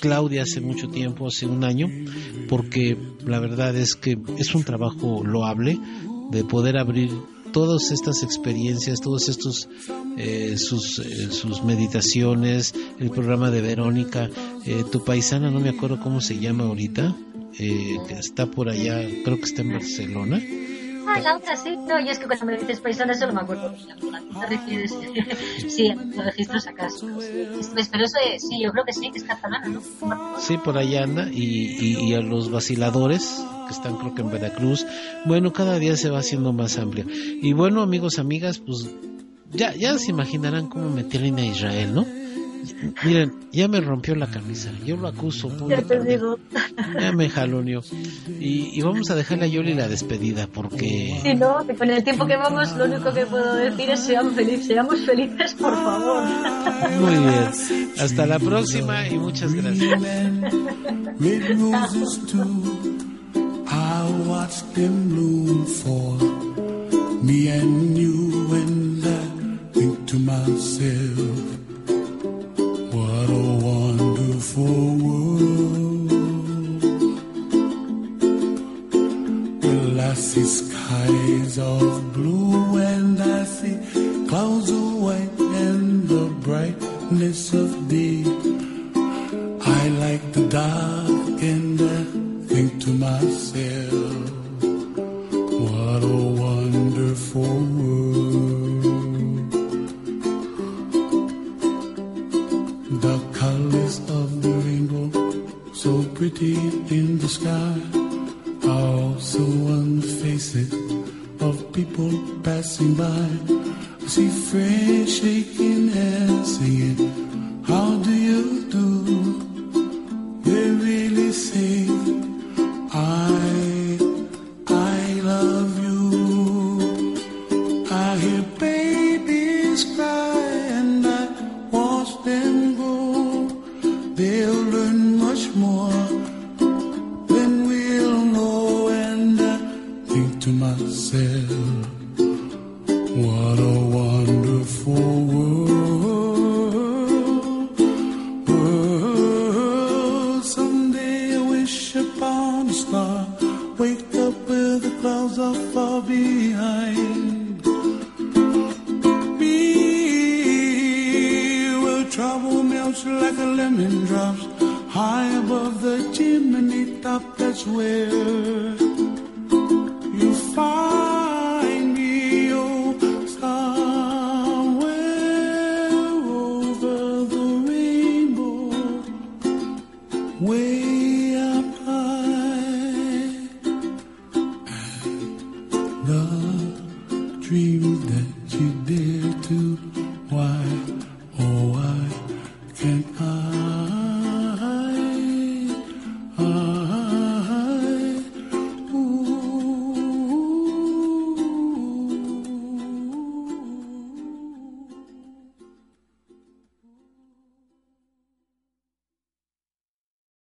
Claudia hace mucho tiempo, hace un año, porque la verdad es que es un trabajo loable de poder abrir todas estas experiencias, todos estos eh, sus, eh, sus meditaciones, el programa de Verónica, eh, tu paisana, no me acuerdo cómo se llama ahorita, eh, está por allá, creo que está en Barcelona. Ah, la otra sí, no, y es que cuando me dices paisana solo me acuerdo. ¿La refieres? <laughs> sí, los registros acaso. Pero eso sí, yo creo que sí, que es catalana, ¿no? Sí, por allá anda, y, y, a los vaciladores, que están creo que en Veracruz. Bueno, cada día se va haciendo más amplio. Y bueno, amigos, amigas, pues ya, ya se imaginarán cómo metieron a Israel, ¿no? Miren, ya me rompió la camisa. Yo lo acuso. Ya te digo. Ya me jaloneó. Y, y, vamos a dejarle a Yoli la despedida porque. Si no, con el tiempo que vamos, lo único que puedo decir es seamos felices, seamos felices, por favor. Muy bien. Hasta la próxima y muchas gracias. me and you